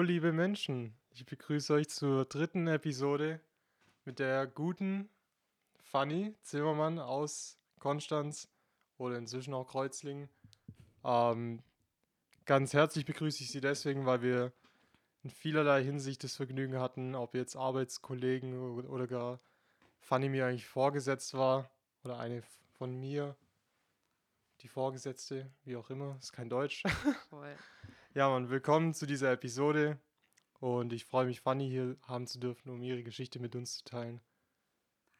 Hallo, liebe Menschen. Ich begrüße euch zur dritten Episode mit der guten Fanny Zimmermann aus Konstanz oder inzwischen auch Kreuzlingen. Ähm, ganz herzlich begrüße ich Sie deswegen, weil wir in vielerlei Hinsicht das Vergnügen hatten, ob jetzt Arbeitskollegen oder oder gar Fanny mir eigentlich vorgesetzt war oder eine von mir, die Vorgesetzte, wie auch immer, ist kein Deutsch. Voll. Ja, Mann, willkommen zu dieser Episode und ich freue mich, Fanny hier haben zu dürfen, um ihre Geschichte mit uns zu teilen.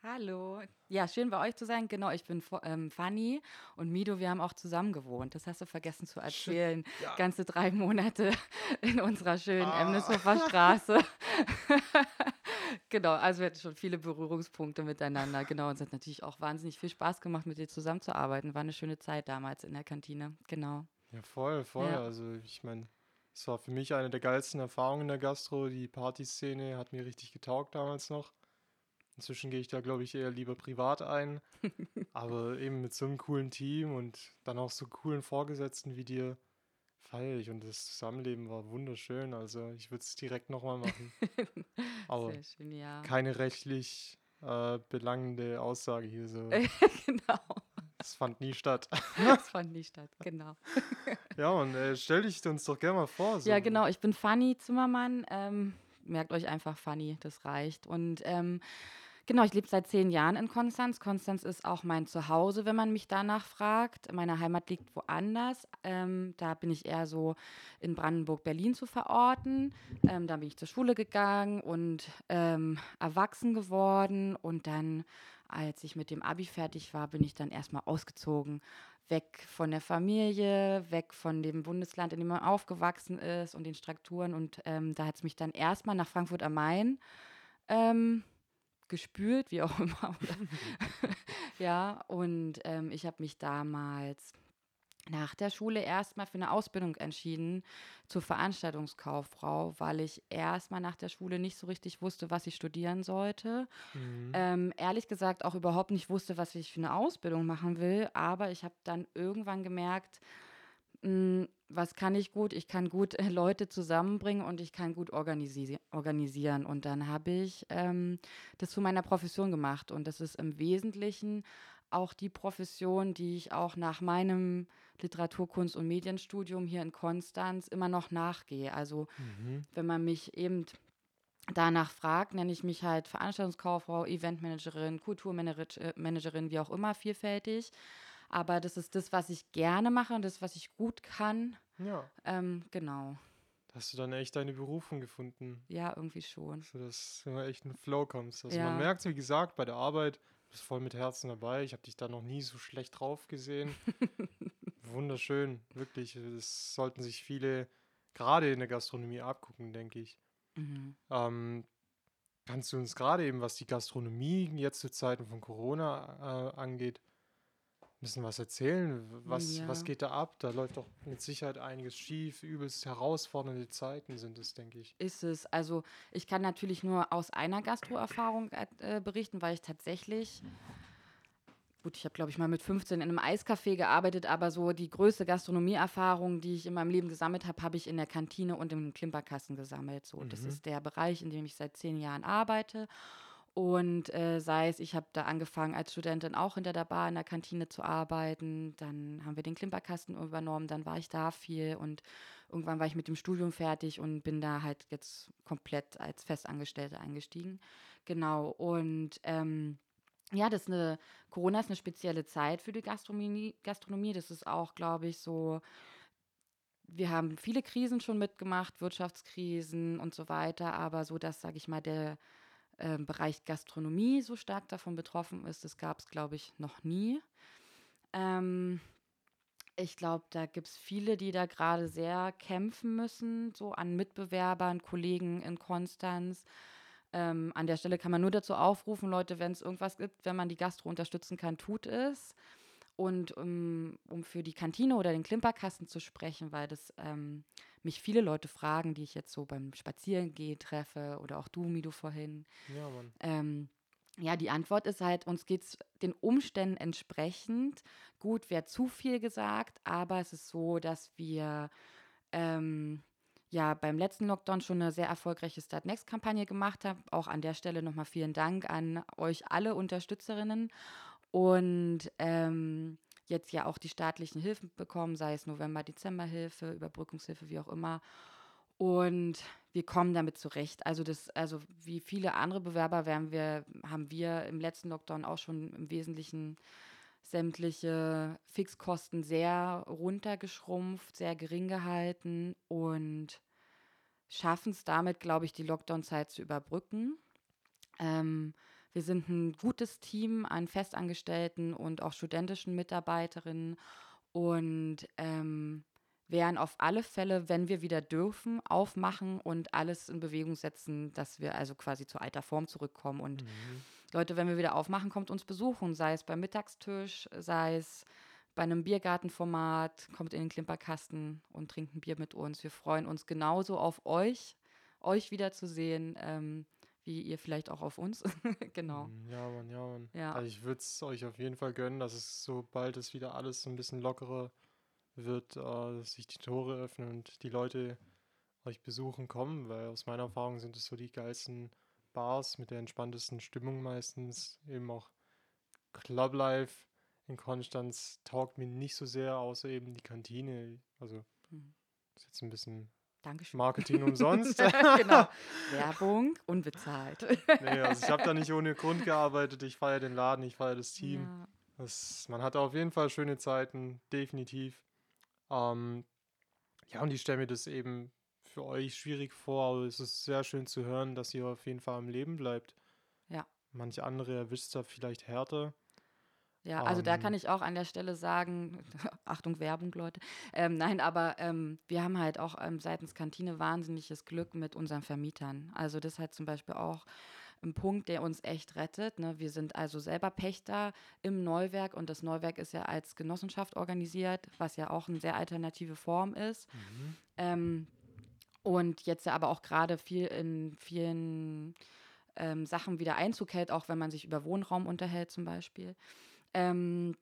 Hallo. Ja, schön bei euch zu sein. Genau, ich bin ähm, Fanny und Mido, wir haben auch zusammen gewohnt. Das hast du vergessen zu erzählen. Ja. Ganze drei Monate in unserer schönen Ah. Emneshofer Straße. genau, also wir hatten schon viele Berührungspunkte miteinander. Genau, und es hat natürlich auch wahnsinnig viel Spaß gemacht, mit dir zusammenzuarbeiten. War eine schöne Zeit damals in der Kantine. Genau. Ja, voll, voll. Ja. Also ich meine, es war für mich eine der geilsten Erfahrungen in der Gastro. Die Partyszene hat mir richtig getaugt damals noch. Inzwischen gehe ich da, glaube ich, eher lieber privat ein. Aber eben mit so einem coolen Team und dann auch so coolen Vorgesetzten wie dir feiere ich. Und das Zusammenleben war wunderschön. Also ich würde es direkt nochmal machen. Aber Sehr schön, ja. keine rechtlich äh, belangende Aussage hier so. genau. Das fand nie statt. Das fand nicht statt. Genau. Ja, und äh, stell dich uns doch gerne mal vor. So. Ja, genau. Ich bin Fanny Zimmermann. Ähm, merkt euch einfach Fanny, das reicht. Und ähm, genau, ich lebe seit zehn Jahren in Konstanz. Konstanz ist auch mein Zuhause, wenn man mich danach fragt. Meine Heimat liegt woanders. Ähm, da bin ich eher so in Brandenburg-Berlin zu verorten. Ähm, da bin ich zur Schule gegangen und ähm, erwachsen geworden. Und dann, als ich mit dem Abi fertig war, bin ich dann erstmal ausgezogen weg von der Familie, weg von dem Bundesland, in dem man aufgewachsen ist und den Strukturen. Und ähm, da hat es mich dann erstmal nach Frankfurt am Main ähm, gespült, wie auch immer. ja, und ähm, ich habe mich damals nach der Schule erstmal für eine Ausbildung entschieden zur Veranstaltungskauffrau, weil ich erstmal nach der Schule nicht so richtig wusste, was ich studieren sollte. Mhm. Ähm, ehrlich gesagt auch überhaupt nicht wusste, was ich für eine Ausbildung machen will, aber ich habe dann irgendwann gemerkt, mh, was kann ich gut? Ich kann gut äh, Leute zusammenbringen und ich kann gut organisi organisieren. Und dann habe ich ähm, das zu meiner Profession gemacht. Und das ist im Wesentlichen auch die Profession, die ich auch nach meinem Literatur, Kunst und Medienstudium hier in Konstanz immer noch nachgehe. Also Mhm. wenn man mich eben danach fragt, nenne ich mich halt Veranstaltungskauffrau, Eventmanagerin, Kulturmanagerin, wie auch immer, vielfältig. Aber das ist das, was ich gerne mache und das, was ich gut kann. Ja, Ähm, genau. hast du dann echt deine Berufung gefunden, Ja, irgendwie schon. sodass du echt in den Flow kommst. Also Ja. man merkt, wie gesagt, bei der Arbeit, du bist voll mit Herzen dabei. Ich habe dich da noch nie so schlecht drauf gesehen. Wunderschön, wirklich. Das sollten sich viele gerade in der Gastronomie abgucken, denke ich. Mhm. Ähm, kannst du uns gerade eben, was die Gastronomie jetzt zu Zeiten von Corona äh, angeht, ein bisschen was erzählen? Was, was Ja. geht da ab? Da läuft doch mit Sicherheit einiges schief. Übelst herausfordernde Zeiten sind es, denke ich. Ist es. Also ich kann natürlich nur aus einer Gastroerfahrung äh, berichten, weil ich tatsächlich, gut, ich habe, glaube ich, mal mit 15 in einem Eiscafé gearbeitet, aber so die größte Gastronomieerfahrung, die ich in meinem Leben gesammelt habe, habe ich in der Kantine und im Klimperkasten gesammelt. So, das Mhm. ist der Bereich, in dem ich seit zehn Jahren arbeite. Und äh, sei es, ich habe da angefangen als Studentin auch hinter der Bar in der Kantine zu arbeiten. Dann haben wir den Klimperkasten übernommen, dann war ich da viel und irgendwann war ich mit dem Studium fertig und bin da halt jetzt komplett als Festangestellte eingestiegen. Genau. Und ähm, ja, das ist eine, Corona ist eine spezielle Zeit für die Gastronomie. Gastronomie. Das ist auch, glaube ich, so. Wir haben viele Krisen schon mitgemacht, Wirtschaftskrisen und so weiter, aber so, dass, sage ich mal, der ähm, Bereich Gastronomie so stark davon betroffen ist, das gab es, glaube ich, noch nie. Ähm, ich glaube, da gibt es viele, die da gerade sehr kämpfen müssen, so an Mitbewerbern, Kollegen in Konstanz. Ähm, an der Stelle kann man nur dazu aufrufen, Leute, wenn es irgendwas gibt, wenn man die Gastro unterstützen kann, tut es. Und um, um für die Kantine oder den Klimperkasten zu sprechen, weil das ähm, mich viele Leute fragen, die ich jetzt so beim Spazierengehen treffe oder auch du, Mido, vorhin. Ja, Mann. Ähm, ja, die Antwort ist halt, uns geht es den Umständen entsprechend. Gut, wäre zu viel gesagt, aber es ist so, dass wir ähm, ja beim letzten Lockdown schon eine sehr erfolgreiche Start Next-Kampagne gemacht habe. Auch an der Stelle nochmal vielen Dank an euch alle Unterstützerinnen. Und ähm, jetzt ja auch die staatlichen Hilfen bekommen, sei es November, Dezemberhilfe, Überbrückungshilfe, wie auch immer. Und wir kommen damit zurecht. Also das, also wie viele andere Bewerber werden wir, haben wir im letzten Lockdown auch schon im Wesentlichen sämtliche Fixkosten sehr runtergeschrumpft, sehr gering gehalten und schaffen es damit, glaube ich, die Lockdown-Zeit zu überbrücken. Ähm, wir sind ein gutes Team an Festangestellten und auch studentischen Mitarbeiterinnen und ähm, werden auf alle Fälle, wenn wir wieder dürfen, aufmachen und alles in Bewegung setzen, dass wir also quasi zu alter Form zurückkommen. Und mhm. Leute, wenn wir wieder aufmachen, kommt uns besuchen, sei es beim Mittagstisch, sei es bei einem Biergartenformat, kommt in den Klimperkasten und trinkt ein Bier mit uns. Wir freuen uns genauso auf euch, euch wiederzusehen. Ähm, wie ihr vielleicht auch auf uns. genau. Mm, ja, Mann, ja, Mann. Ja. Also ich würde es euch auf jeden Fall gönnen, dass es sobald es wieder alles so ein bisschen lockerer wird, äh, sich die Tore öffnen und die Leute euch besuchen kommen, weil aus meiner Erfahrung sind es so die geilsten Bars mit der entspanntesten Stimmung meistens. Eben auch Club Life in Konstanz taugt mir nicht so sehr, außer eben die Kantine. Also mhm. ist jetzt ein bisschen Dankeschön. Marketing umsonst. genau. Werbung unbezahlt. nee, also ich habe da nicht ohne Grund gearbeitet. Ich feiere den Laden, ich feiere das Team. Ja. Das, man hatte auf jeden Fall schöne Zeiten, definitiv. Ähm, ja, und ich stelle mir das eben für euch schwierig vor, aber es ist sehr schön zu hören, dass ihr auf jeden Fall am Leben bleibt. Ja. Manche andere erwischt da vielleicht härter. Ja, also da kann ähm. ich auch an der Stelle sagen, Achtung Werbung, Leute. Ähm, nein, aber ähm, wir haben halt auch ähm, seitens Kantine wahnsinniges Glück mit unseren Vermietern. Also das ist halt zum Beispiel auch ein Punkt, der uns echt rettet. Ne? Wir sind also selber Pächter im Neuwerk und das Neuwerk ist ja als Genossenschaft organisiert, was ja auch eine sehr alternative Form ist. Mhm. Und jetzt aber auch gerade viel in vielen ähm, Sachen wieder Einzug hält, auch wenn man sich über Wohnraum unterhält zum Beispiel. Ähm,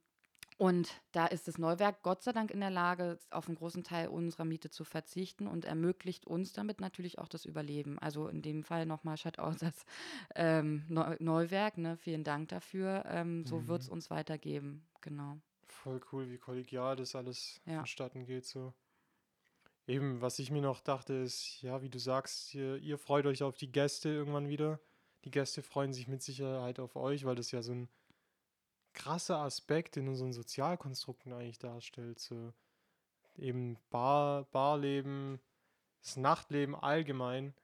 und da ist das Neuwerk Gott sei Dank in der Lage, auf einen großen Teil unserer Miete zu verzichten und ermöglicht uns damit natürlich auch das Überleben. Also in dem Fall nochmal Shoutout das ähm, Neuwerk. Ne? Vielen Dank dafür. Ähm, so mhm. wird es uns weitergeben. Genau. Voll cool, wie kollegial das alles ja. vonstatten geht. So. Eben, was ich mir noch dachte, ist, ja, wie du sagst, ihr, ihr freut euch auf die Gäste irgendwann wieder. Die Gäste freuen sich mit Sicherheit auf euch, weil das ja so ein krasser Aspekt in unseren Sozialkonstrukten eigentlich darstellt. So eben Bar, Barleben, das Nachtleben allgemein.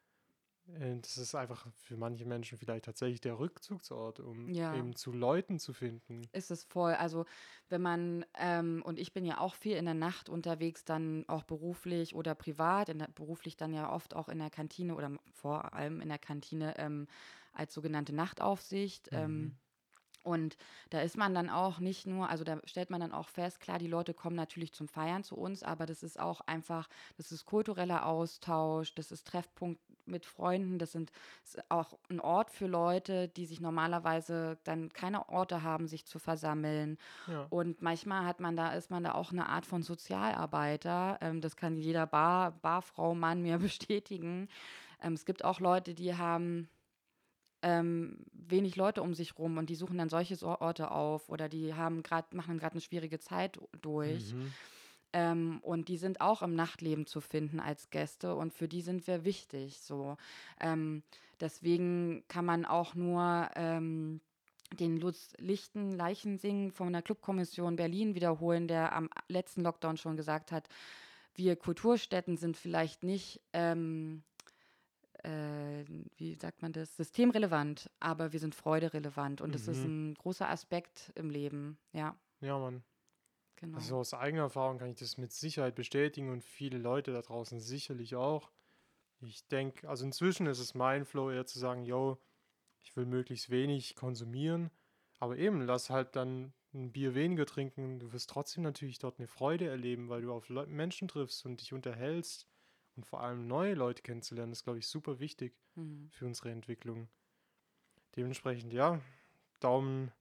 Äh, das ist einfach für manche Menschen vielleicht tatsächlich der Rückzugsort, um ja. eben zu Leuten zu finden. Ist es voll. Also wenn man, ähm, und ich bin ja auch viel in der Nacht unterwegs, dann auch beruflich oder privat, der, beruflich dann ja oft auch in der Kantine oder vor allem in der Kantine ähm, als sogenannte Nachtaufsicht. Ähm, mhm. Ähm, und da ist man dann auch nicht nur, also da stellt man dann auch fest, klar, die Leute kommen natürlich zum Feiern zu uns, aber das ist auch einfach, das ist kultureller Austausch, das ist Treffpunkt mit Freunden, das sind ist auch ein Ort für Leute, die sich normalerweise dann keine Orte haben, sich zu versammeln. Ja. Und manchmal hat man da, ist man da auch eine Art von Sozialarbeiter. Ähm, das kann jeder Bar, Barfrau, Mann mir bestätigen. Ähm, es gibt auch Leute, die haben ähm, wenig Leute um sich rum und die suchen dann solche Orte auf oder die haben gerade machen gerade eine schwierige Zeit durch. Mhm. Ähm, und die sind auch im Nachtleben zu finden als Gäste und für die sind wir wichtig. So. Ähm, deswegen kann man auch nur ähm, den Lutz Lichten Leichensing von der Clubkommission Berlin wiederholen, der am letzten Lockdown schon gesagt hat, wir Kulturstätten sind vielleicht nicht ähm, äh, wie sagt man das, systemrelevant, aber wir sind freuderelevant und das ist mhm. ein großer Aspekt im Leben, ja. Ja, Mann. Genau. Also aus eigener Erfahrung kann ich das mit Sicherheit bestätigen und viele Leute da draußen sicherlich auch. Ich denke, also inzwischen ist es mein Flow eher zu sagen, yo, ich will möglichst wenig konsumieren, aber eben lass halt dann ein Bier weniger trinken. Du wirst trotzdem natürlich dort eine Freude erleben, weil du auf Menschen triffst und dich unterhältst und vor allem neue Leute kennenzulernen, ist, glaube ich, super wichtig mhm. für unsere Entwicklung. Dementsprechend, ja, Daumen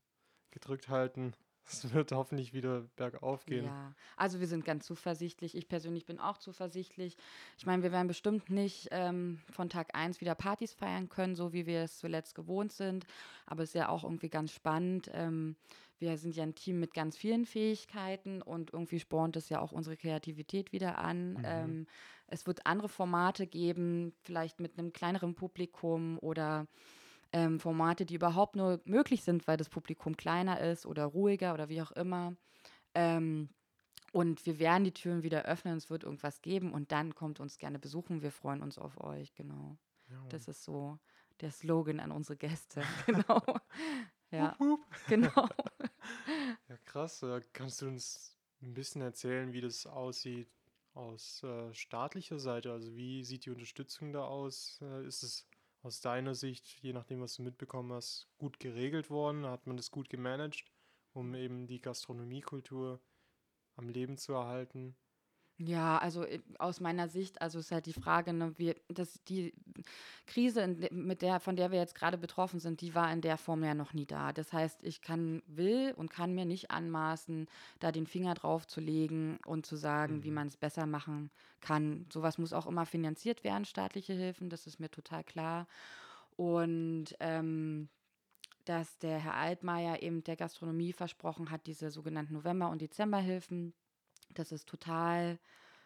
gedrückt halten, Es wird hoffentlich wieder bergauf gehen. Ja, also wir sind ganz zuversichtlich. Ich persönlich bin auch zuversichtlich. Ich meine, wir werden bestimmt nicht ähm, von Tag 1 wieder Partys feiern können, so wie wir es zuletzt gewohnt sind. Aber es ist ja auch irgendwie ganz spannend. Ähm, wir sind ja ein Team mit ganz vielen Fähigkeiten und irgendwie spornt es ja auch unsere Kreativität wieder an. Mhm. Ähm, es wird andere Formate geben, vielleicht mit einem kleineren Publikum oder ähm, Formate, die überhaupt nur möglich sind, weil das Publikum kleiner ist oder ruhiger oder wie auch immer. Ähm, und wir werden die Türen wieder öffnen, es wird irgendwas geben und dann kommt uns gerne besuchen. Wir freuen uns auf euch, genau. Ja. Das ist so der Slogan an unsere Gäste, genau. ja, Hup, hup. genau. Ja, krass. Äh, Kannst du uns ein bisschen erzählen, wie das aussieht aus äh, staatlicher Seite? Also wie sieht die Unterstützung da aus? Äh, ist es aus deiner Sicht, je nachdem, was du mitbekommen hast, gut geregelt worden? Hat man das gut gemanagt, um eben die Gastronomiekultur am Leben zu erhalten? Ja, also äh, aus meiner Sicht, also ist halt die Frage, ne, wir, dass die Krise, in, mit der, von der wir jetzt gerade betroffen sind, die war in der Form ja noch nie da. Das heißt, ich kann, will und kann mir nicht anmaßen, da den Finger drauf zu legen und zu sagen, wie Mhm. man es besser machen kann. Sowas muss auch immer finanziert werden, staatliche Hilfen, das ist mir total klar. Und ähm, dass der Herr Altmaier eben der Gastronomie versprochen hat, diese sogenannten November- und Dezemberhilfen. Das ist total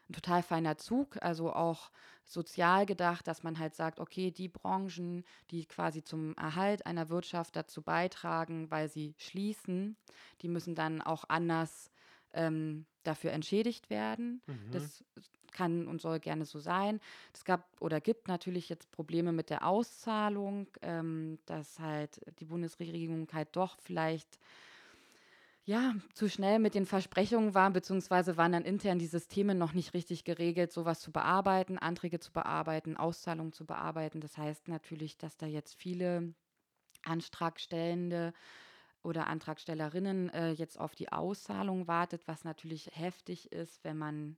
ein total feiner Zug, also auch sozial gedacht, dass man halt sagt, okay, die Branchen, die quasi zum Erhalt einer Wirtschaft dazu beitragen, weil sie schließen, die müssen dann auch anders ähm, dafür entschädigt werden. Mhm. Das kann und soll gerne so sein. Es gab oder gibt natürlich jetzt Probleme mit der Auszahlung, ähm, dass halt die Bundesregierung halt doch vielleicht ja, zu schnell mit den Versprechungen war, beziehungsweise waren dann intern die Systeme noch nicht richtig geregelt, sowas zu bearbeiten, Anträge zu bearbeiten, Auszahlungen zu bearbeiten. Das heißt natürlich, dass da jetzt viele Antragstellende oder Antragstellerinnen äh, jetzt auf die Auszahlung wartet, was natürlich heftig ist, wenn man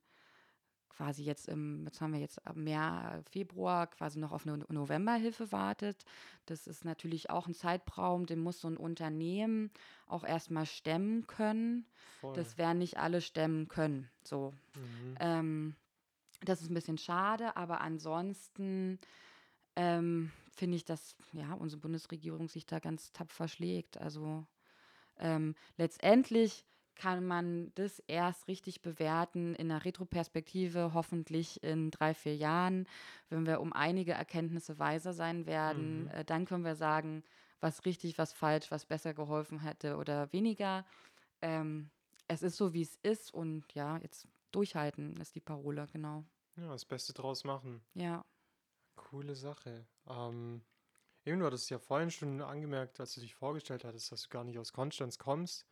quasi jetzt im, jetzt haben wir jetzt März, Februar quasi noch auf eine No- Novemberhilfe wartet. Das ist natürlich auch ein Zeitraum, den muss so ein Unternehmen auch erstmal stemmen können. Voll. Das werden nicht alle stemmen können. So. Mhm. Ähm, das ist ein bisschen schade, aber ansonsten ähm, finde ich, dass ja, unsere Bundesregierung sich da ganz tapfer schlägt. Also ähm, letztendlich kann man das erst richtig bewerten in der Retroperspektive, hoffentlich in drei, vier Jahren, wenn wir um einige Erkenntnisse weiser sein werden. Mhm. Äh, dann können wir sagen, was richtig, was falsch, was besser geholfen hätte oder weniger. Ähm, es ist so, wie es ist und ja, jetzt durchhalten ist die Parole, genau. Ja, das Beste draus machen. Ja. Coole Sache. Ähm, eben, du hattest ja vorhin schon angemerkt, als du dich vorgestellt hattest, dass du gar nicht aus Konstanz kommst.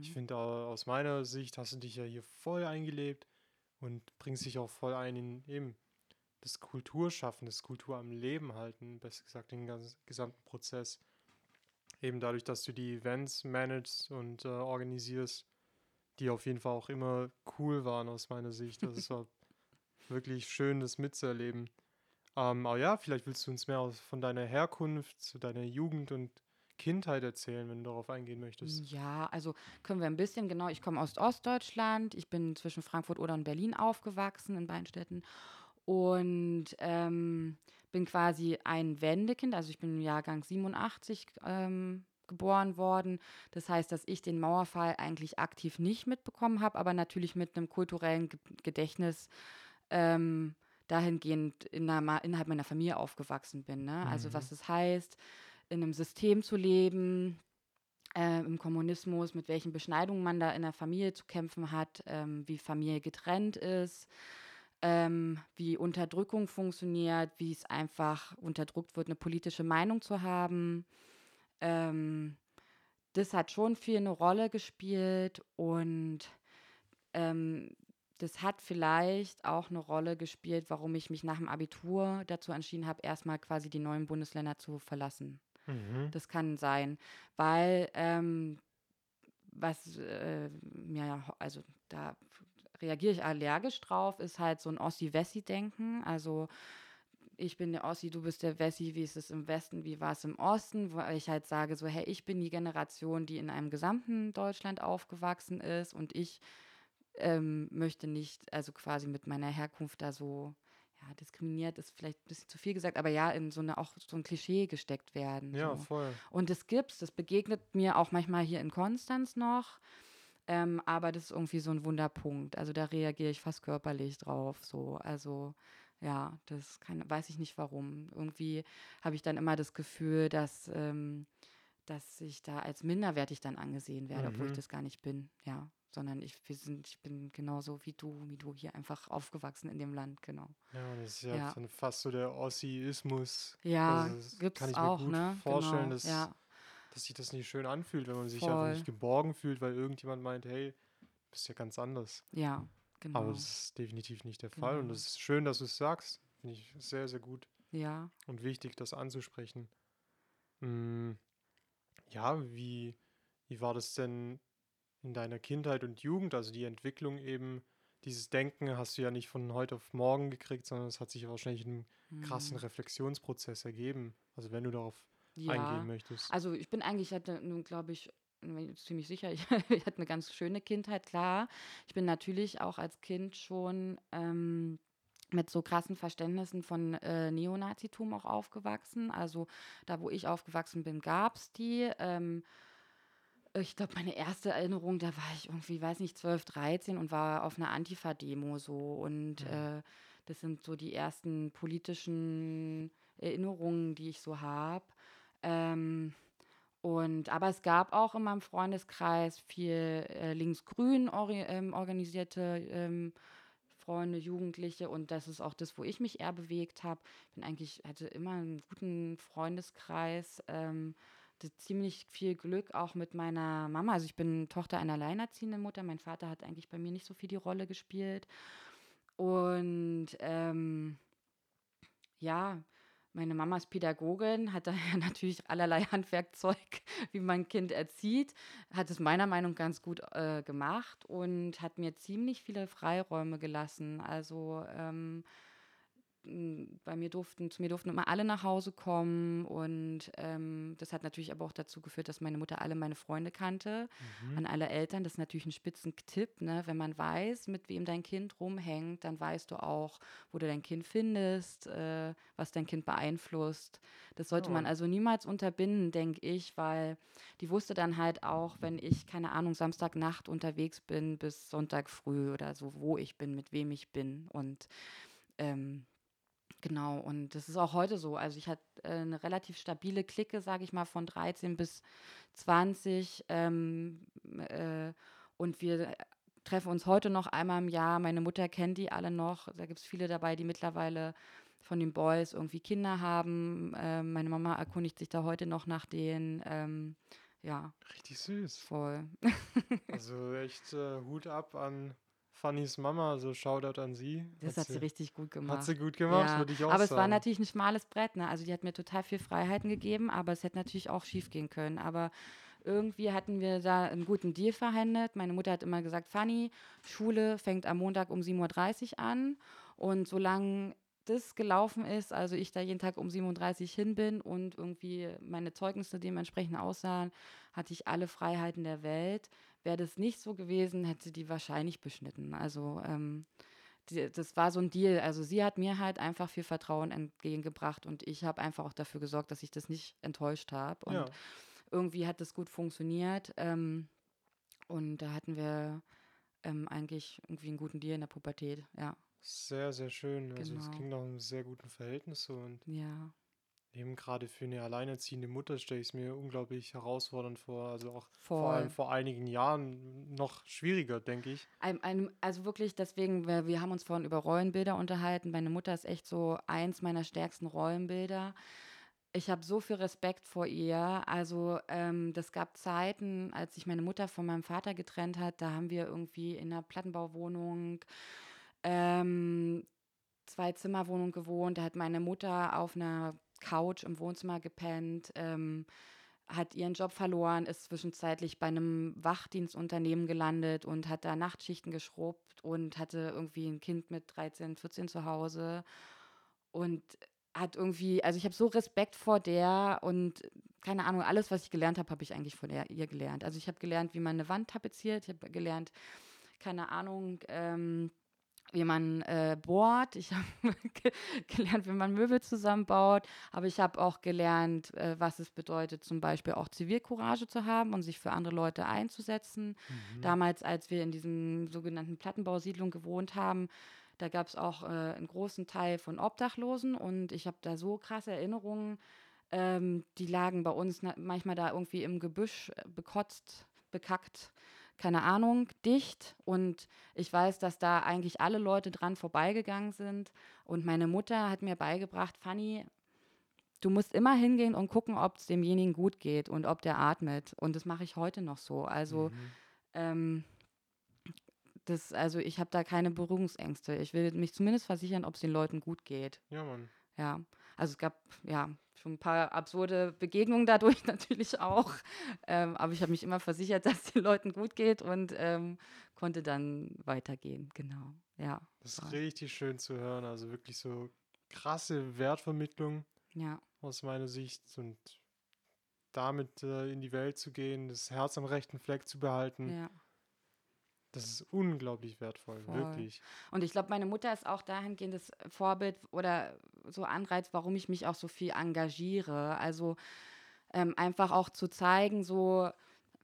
Ich Mhm. finde, aus meiner Sicht hast du dich ja hier voll eingelebt und bringst dich auch voll ein in eben das Kulturschaffen, das Kultur am Leben halten, besser gesagt, den ganz, gesamten Prozess. Eben dadurch, dass du die Events managst und äh, organisierst, die auf jeden Fall auch immer cool waren aus meiner Sicht. Also es war wirklich schön, das mitzuerleben. Ähm, aber ja, vielleicht willst du uns mehr aus, von deiner Herkunft, zu deiner Jugend und Kindheit erzählen, wenn du darauf eingehen möchtest. Ja, also können wir ein bisschen, genau, ich komme aus Ostdeutschland, ich bin zwischen Frankfurt oder und Berlin aufgewachsen, in beiden Städten und ähm, bin quasi ein Wendekind, also ich bin im Jahrgang 87 ähm, geboren worden. Das heißt, dass ich den Mauerfall eigentlich aktiv nicht mitbekommen habe, aber natürlich mit einem kulturellen Ge Gedächtnis ähm, dahingehend in einer, innerhalb meiner Familie aufgewachsen bin. Ne? Also Mhm. was es heißt, in einem System zu leben, äh, im Kommunismus, mit welchen Beschneidungen man da in der Familie zu kämpfen hat, ähm, wie Familie getrennt ist, ähm, wie Unterdrückung funktioniert, wie es einfach unterdrückt wird, eine politische Meinung zu haben. Ähm, das hat schon viel eine Rolle gespielt und ähm, das hat vielleicht auch eine Rolle gespielt, warum ich mich nach dem Abitur dazu entschieden habe, erstmal quasi die neuen Bundesländer zu verlassen. Mhm. Das kann sein, weil ähm, was äh, mir, ja also da reagiere ich allergisch drauf, ist halt so ein Ossi-Wessi-Denken. Also ich bin der Ossi, du bist der Wessi, wie ist es im Westen, wie war es im Osten, wo ich halt sage, so, hey, ich bin die Generation, die in einem gesamten Deutschland aufgewachsen ist und ich ähm, möchte nicht, also quasi mit meiner Herkunft da so, ja, diskriminiert ist vielleicht ein bisschen zu viel gesagt, aber ja, in so eine auch so ein Klischee gesteckt werden. Ja, so. voll. Und das gibt's, das begegnet mir auch manchmal hier in Konstanz noch. Ähm, aber das ist irgendwie so ein Wunderpunkt. Also da reagiere ich fast körperlich drauf. So. Also ja, das kann, weiß ich nicht warum. Irgendwie habe ich dann immer das Gefühl, dass, ähm, dass ich da als minderwertig dann angesehen werde, obwohl ich Mhm. das gar nicht bin. Ja, sondern ich, wir sind, ich bin genauso wie du, wie du hier einfach aufgewachsen in dem Land, genau. Ja, das ist ja, Ja. dann fast so der Ossiismus. Ja, Also, gibt's kann ich mir auch, gut ne? vorstellen, genau. dass, Ja, dass sich das nicht schön anfühlt, wenn man sich einfach voll. nicht geborgen fühlt, weil irgendjemand meint, hey, du bist ja ganz anders. Ja, Aber genau. das ist definitiv nicht der Fall. Und Genau. das ist schön, dass du es sagst. Finde ich sehr, sehr gut Ja. und wichtig, das anzusprechen. Mm, ja, wie, wie war das denn in deiner Kindheit und Jugend? Also die Entwicklung eben, dieses Denken hast du ja nicht von heute auf morgen gekriegt, sondern es hat sich wahrscheinlich in einem krassen Hm. Reflexionsprozess ergeben. Also wenn du darauf Ja. eingehen möchtest. Also ich bin eigentlich, hatte nun glaube ich, bin ich ziemlich sicher, ich, ich hatte eine ganz schöne Kindheit, klar. Ich bin natürlich auch als Kind schon ähm, mit so krassen Verständnissen von äh, Neonazitum auch aufgewachsen. Also da, wo ich aufgewachsen bin, gab es die. Ähm, ich glaube, meine erste Erinnerung, da war ich irgendwie, weiß nicht, 12, 13 und war auf einer Antifa-Demo so. Und Mhm. äh, das sind so die ersten politischen Erinnerungen, die ich so habe. Ähm, und aber es gab auch in meinem Freundeskreis viel äh, linksgrün ori ähm, organisierte ähm, Freunde, Jugendliche und das ist auch das, wo ich mich eher bewegt habe. Ich bin eigentlich hatte immer einen guten Freundeskreis. Ähm, ziemlich viel Glück auch mit meiner Mama. Also ich bin Tochter einer alleinerziehenden Mutter. Mein Vater hat eigentlich bei mir nicht so viel die Rolle gespielt. Und ähm, ja, meine Mama ist Pädagogin, hat daher natürlich allerlei Handwerkzeug, wie man ein Kind erzieht, hat es meiner Meinung nach ganz gut äh, gemacht und hat mir ziemlich viele Freiräume gelassen. Also ähm, bei mir durften, zu mir durften immer alle nach Hause kommen und ähm, das hat natürlich aber auch dazu geführt, dass meine Mutter alle meine Freunde kannte Mhm. an alle Eltern. Das ist natürlich ein Spitzentipp, ne? Wenn man weiß, mit wem dein Kind rumhängt, dann weißt du auch, wo du dein Kind findest, äh, was dein Kind beeinflusst. Das sollte man Ja. also niemals unterbinden, denke ich, weil die wusste dann halt auch, wenn ich, keine Ahnung, Samstagnacht unterwegs bin bis Sonntag früh oder so, wo ich bin, mit wem ich bin. Und ähm, Genau, und das ist auch heute so. Also ich hatte äh, eine relativ stabile Clique, sage ich mal, von 13 bis 20. Ähm, äh, und wir äh, treffen uns heute noch einmal im Jahr. Meine Mutter kennt die alle noch. Da gibt es viele dabei, die mittlerweile von den Boys irgendwie Kinder haben. Ähm, meine Mama erkundigt sich da heute noch nach denen. Ähm, ja, Richtig süß. voll. Also echt äh, Hut ab an Fannys Mama, also Shoutout an sie. Das hat sie richtig gut gemacht. Hat sie gut gemacht, Ja, würde ich auch aber es sagen. war natürlich ein schmales Brett, ne? Also die hat mir total viel Freiheiten gegeben, aber es hätte natürlich auch schief gehen können. Aber irgendwie hatten wir da einen guten Deal verhandelt. Meine Mutter hat immer gesagt, Fanny, Schule fängt am Montag um 7.30 Uhr an. Und solange das gelaufen ist, also ich da jeden Tag um 7.30 Uhr hin bin und irgendwie meine Zeugnisse dementsprechend aussahen, hatte ich alle Freiheiten der Welt. Wäre das nicht so gewesen, hätte sie die wahrscheinlich beschnitten. Also ähm, die, das war so ein Deal. Also sie hat mir halt einfach viel Vertrauen entgegengebracht und ich habe einfach auch dafür gesorgt, dass ich das nicht enttäuscht habe. Und ja, irgendwie hat das gut funktioniert. Ähm, und da hatten wir ähm, eigentlich irgendwie einen guten Deal in der Pubertät. Ja, sehr, sehr schön. Also es Genau. klingt nach einem sehr guten Verhältnis so und ja, eben gerade für eine alleinerziehende Mutter stelle ich es mir unglaublich herausfordernd vor. Also auch vor allem voll. vor einigen Jahren noch schwieriger, denke ich. Ein, ein, also wirklich, deswegen, wir, wir haben uns vorhin über Rollenbilder unterhalten. Meine Mutter ist echt so eins meiner stärksten Rollenbilder. Ich habe so viel Respekt vor ihr. Also ähm, das gab Zeiten, als sich meine Mutter von meinem Vater getrennt hat, da haben wir irgendwie in einer Plattenbauwohnung ähm, zwei Zimmerwohnung gewohnt. Da hat meine Mutter auf einer Couch im Wohnzimmer gepennt, ähm, hat ihren Job verloren, ist zwischenzeitlich bei einem Wachdienstunternehmen gelandet und hat da Nachtschichten geschrubbt und hatte irgendwie ein Kind mit 13, 14 zu Hause. Und hat irgendwie, also ich habe so Respekt vor der und keine Ahnung, alles, was ich gelernt habe, habe ich eigentlich von der, ihr gelernt. Also ich habe gelernt, wie man eine Wand tapeziert, ich habe gelernt, keine Ahnung, ähm, wie man äh, bohrt. Ich habe gelernt, wie man Möbel zusammenbaut. Aber ich habe auch gelernt, äh, was es bedeutet, zum Beispiel auch Zivilcourage zu haben und sich für andere Leute einzusetzen. Mhm. Damals, als wir in diesem sogenannten Plattenbausiedlung gewohnt haben, da gab es auch äh, einen großen Teil von Obdachlosen und ich habe da so krasse Erinnerungen. Ähm, die lagen bei uns manchmal da irgendwie im Gebüsch äh, bekotzt, bekackt keine Ahnung, dicht. Und ich weiß, dass da eigentlich alle Leute dran vorbeigegangen sind. Und meine Mutter hat mir beigebracht, Fanny, du musst immer hingehen und gucken, ob es demjenigen gut geht und ob der atmet. Und das mache ich heute noch so. Also, mhm. ähm, das, also ich habe da keine Berührungsängste. Ich will mich zumindest versichern, ob es den Leuten gut geht. Ja, Mann. Ja, also es gab, ja, schon ein paar absurde Begegnungen dadurch natürlich auch. Ähm, aber ich habe mich immer versichert, dass es den Leuten gut geht und ähm, konnte dann weitergehen. Genau, ja. Das ist richtig schön zu hören. Also wirklich so krasse Wertvermittlung ja. aus meiner Sicht und damit äh, in die Welt zu gehen, das Herz am rechten Fleck zu behalten. Ja. Das ist unglaublich wertvoll, Voll. wirklich. Und ich glaube, meine Mutter ist auch dahingehend das Vorbild oder so Anreiz, warum ich mich auch so viel engagiere. Also ähm, einfach auch zu zeigen, so,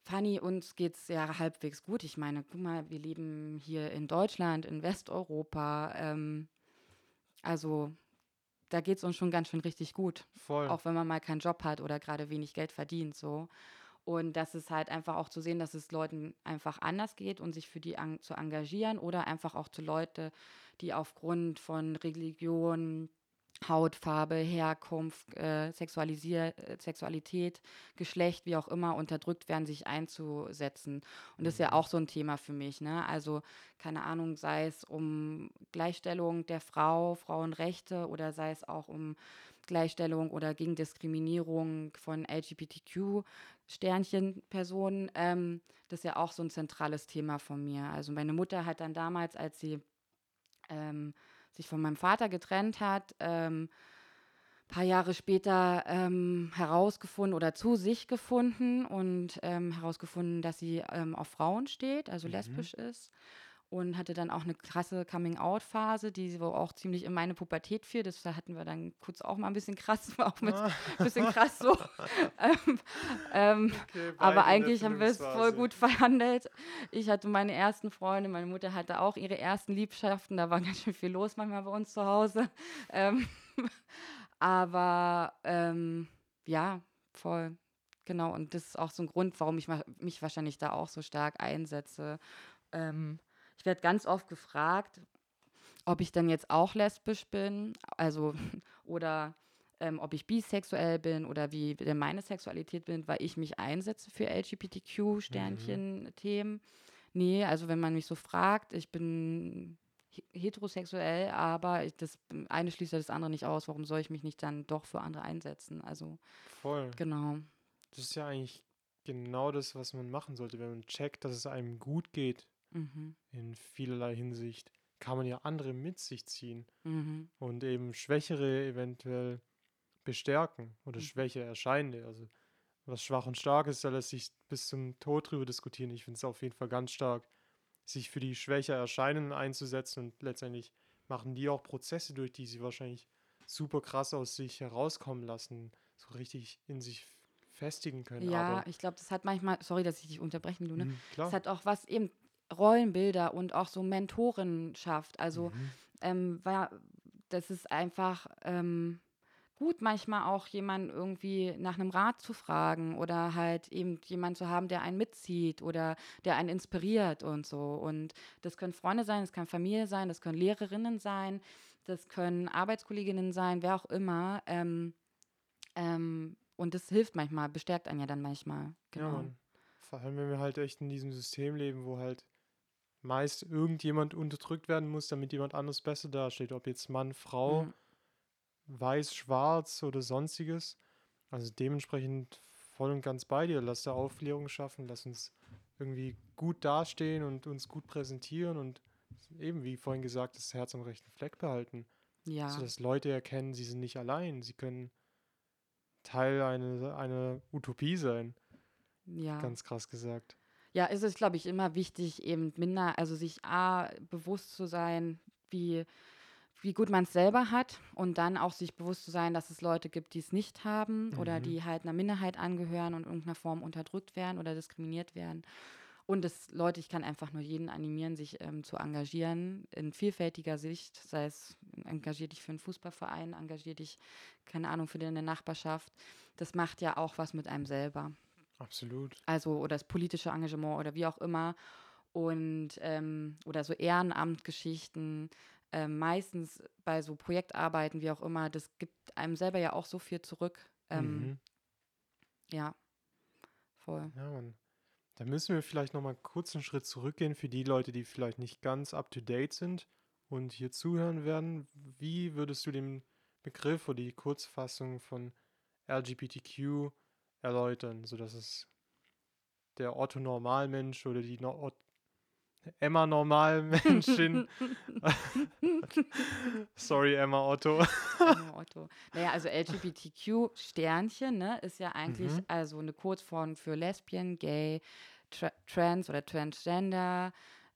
Fanny, uns geht es ja halbwegs gut. Ich meine, guck mal, wir leben hier in Deutschland, in Westeuropa. Ähm, also da geht es uns schon ganz schön richtig gut. Voll. Auch wenn man mal keinen Job hat oder gerade wenig Geld verdient. So. Und das ist halt einfach auch zu sehen, dass es Leuten einfach anders geht und sich für die an, zu engagieren oder einfach auch zu Leuten, die aufgrund von Religion, Hautfarbe, Herkunft, äh, Sexualisier äh, Sexualität, Geschlecht, wie auch immer, unterdrückt werden, sich einzusetzen. Und das ist ja mhm. auch so ein Thema für mich. Ne? Also, keine Ahnung, sei es um Gleichstellung der Frau, Frauenrechte oder sei es auch um Gleichstellung oder gegen Diskriminierung von LGBTQ-Sternchen-Personen. Ähm, das ist ja auch so ein zentrales Thema von mir. Also meine Mutter hat dann damals, als sie ähm, sich von meinem Vater getrennt hat, ähm, paar Jahre später ähm, herausgefunden oder zu sich gefunden und ähm, herausgefunden, dass sie ähm, auf Frauen steht, also mhm. lesbisch ist und hatte dann auch eine krasse Coming-out-Phase, die so auch ziemlich in meine Pubertät fiel. Das hatten wir dann kurz auch mal ein bisschen krass, war auch mit ein bisschen krass so. ähm, ähm, okay, aber eigentlich haben wir es voll gut verhandelt. Ich hatte meine ersten Freunde, meine Mutter hatte auch ihre ersten Liebschaften, da war ganz schön viel los manchmal bei uns zu Hause. Ähm, aber ähm, ja, voll. Genau, und das ist auch so ein Grund, warum ich mich wahrscheinlich da auch so stark einsetze. Ähm, ich werde ganz oft gefragt, ob ich dann jetzt auch lesbisch bin, also oder ähm, ob ich bisexuell bin oder wie denn meine Sexualität bin, weil ich mich einsetze für LGBTQ-Sternchen-Themen. Mhm. Nee, also wenn man mich so fragt, ich bin heterosexuell, aber das eine schließt ja das andere nicht aus. Warum soll ich mich nicht dann doch für andere einsetzen? Also voll. Genau. Das ist ja eigentlich genau das, was man machen sollte, wenn man checkt, dass es einem gut geht Mhm. In vielerlei Hinsicht kann man ja andere mit sich ziehen mhm. und eben Schwächere eventuell bestärken oder mhm. schwächer erscheinende. Also was schwach und stark ist, da lässt sich bis zum Tod drüber diskutieren. Ich finde es auf jeden Fall ganz stark, sich für die schwächer erscheinen einzusetzen und letztendlich machen die auch Prozesse durch, die sie wahrscheinlich super krass aus sich herauskommen lassen, so richtig in sich festigen können. Ja, ich glaube, das hat manchmal, sorry, dass ich dich unterbrechen, Luna, mhm, das hat auch was eben Rollenbilder und auch so Mentorenschaft. Also mhm. ähm, war, das ist einfach ähm, gut, manchmal auch jemanden irgendwie nach einem Rat zu fragen oder halt eben jemanden zu haben, der einen mitzieht oder der einen inspiriert und so. Und das können Freunde sein, das kann Familie sein, das können Lehrerinnen sein, das können Arbeitskolleginnen sein, wer auch immer. Ähm, ähm, und das hilft manchmal, bestärkt einen ja dann manchmal. Genau. Ja. Vor allem, wenn wir halt echt in diesem System leben, wo halt meist irgendjemand unterdrückt werden muss, damit jemand anderes besser dasteht. Ob jetzt Mann, Frau, mhm. weiß, schwarz oder sonstiges. Also dementsprechend voll und ganz bei dir. Lass da Aufklärung schaffen, lass uns irgendwie gut dastehen und uns gut präsentieren und eben, wie vorhin gesagt, das Herz am rechten Fleck behalten. Ja, sodass Leute erkennen, sie sind nicht allein. Sie können Teil einer eine Utopie sein, ja. ganz krass gesagt. Ja, es ist, glaube ich, immer wichtig, eben minder, also sich A, bewusst zu sein, wie, wie gut man es selber hat und dann auch sich bewusst zu sein, dass es Leute gibt, die es nicht haben oder Mhm. die halt einer Minderheit angehören und in irgendeiner Form unterdrückt werden oder diskriminiert werden. Und das, Leute, ich kann einfach nur jeden animieren, sich ähm, zu engagieren in vielfältiger Sicht, sei es engagier dich für einen Fußballverein, engagier dich, keine Ahnung, für deine Nachbarschaft. Das macht ja auch was mit einem selber Absolut. also oder das politische Engagement oder wie auch immer und ähm, oder so Ehrenamtgeschichten ähm, meistens bei so Projektarbeiten wie auch immer das gibt einem selber ja auch so viel zurück ähm, Mhm. ja voll Ja, Mann. Da müssen wir vielleicht nochmal kurz einen Schritt zurückgehen für die Leute, die vielleicht nicht ganz up-to-date sind und hier zuhören werden. Wie würdest du den Begriff oder die Kurzfassung von LGBTQ erläutern, sodass es der Otto-Normalmensch oder die no Ot Emma-Normalmenschin, sorry Emma Otto, Emma Otto. Naja, also LGBTQ Sternchen, ne, ist ja eigentlich Mhm. also eine Kurzform für Lesbian, Gay, tra Trans oder Transgender,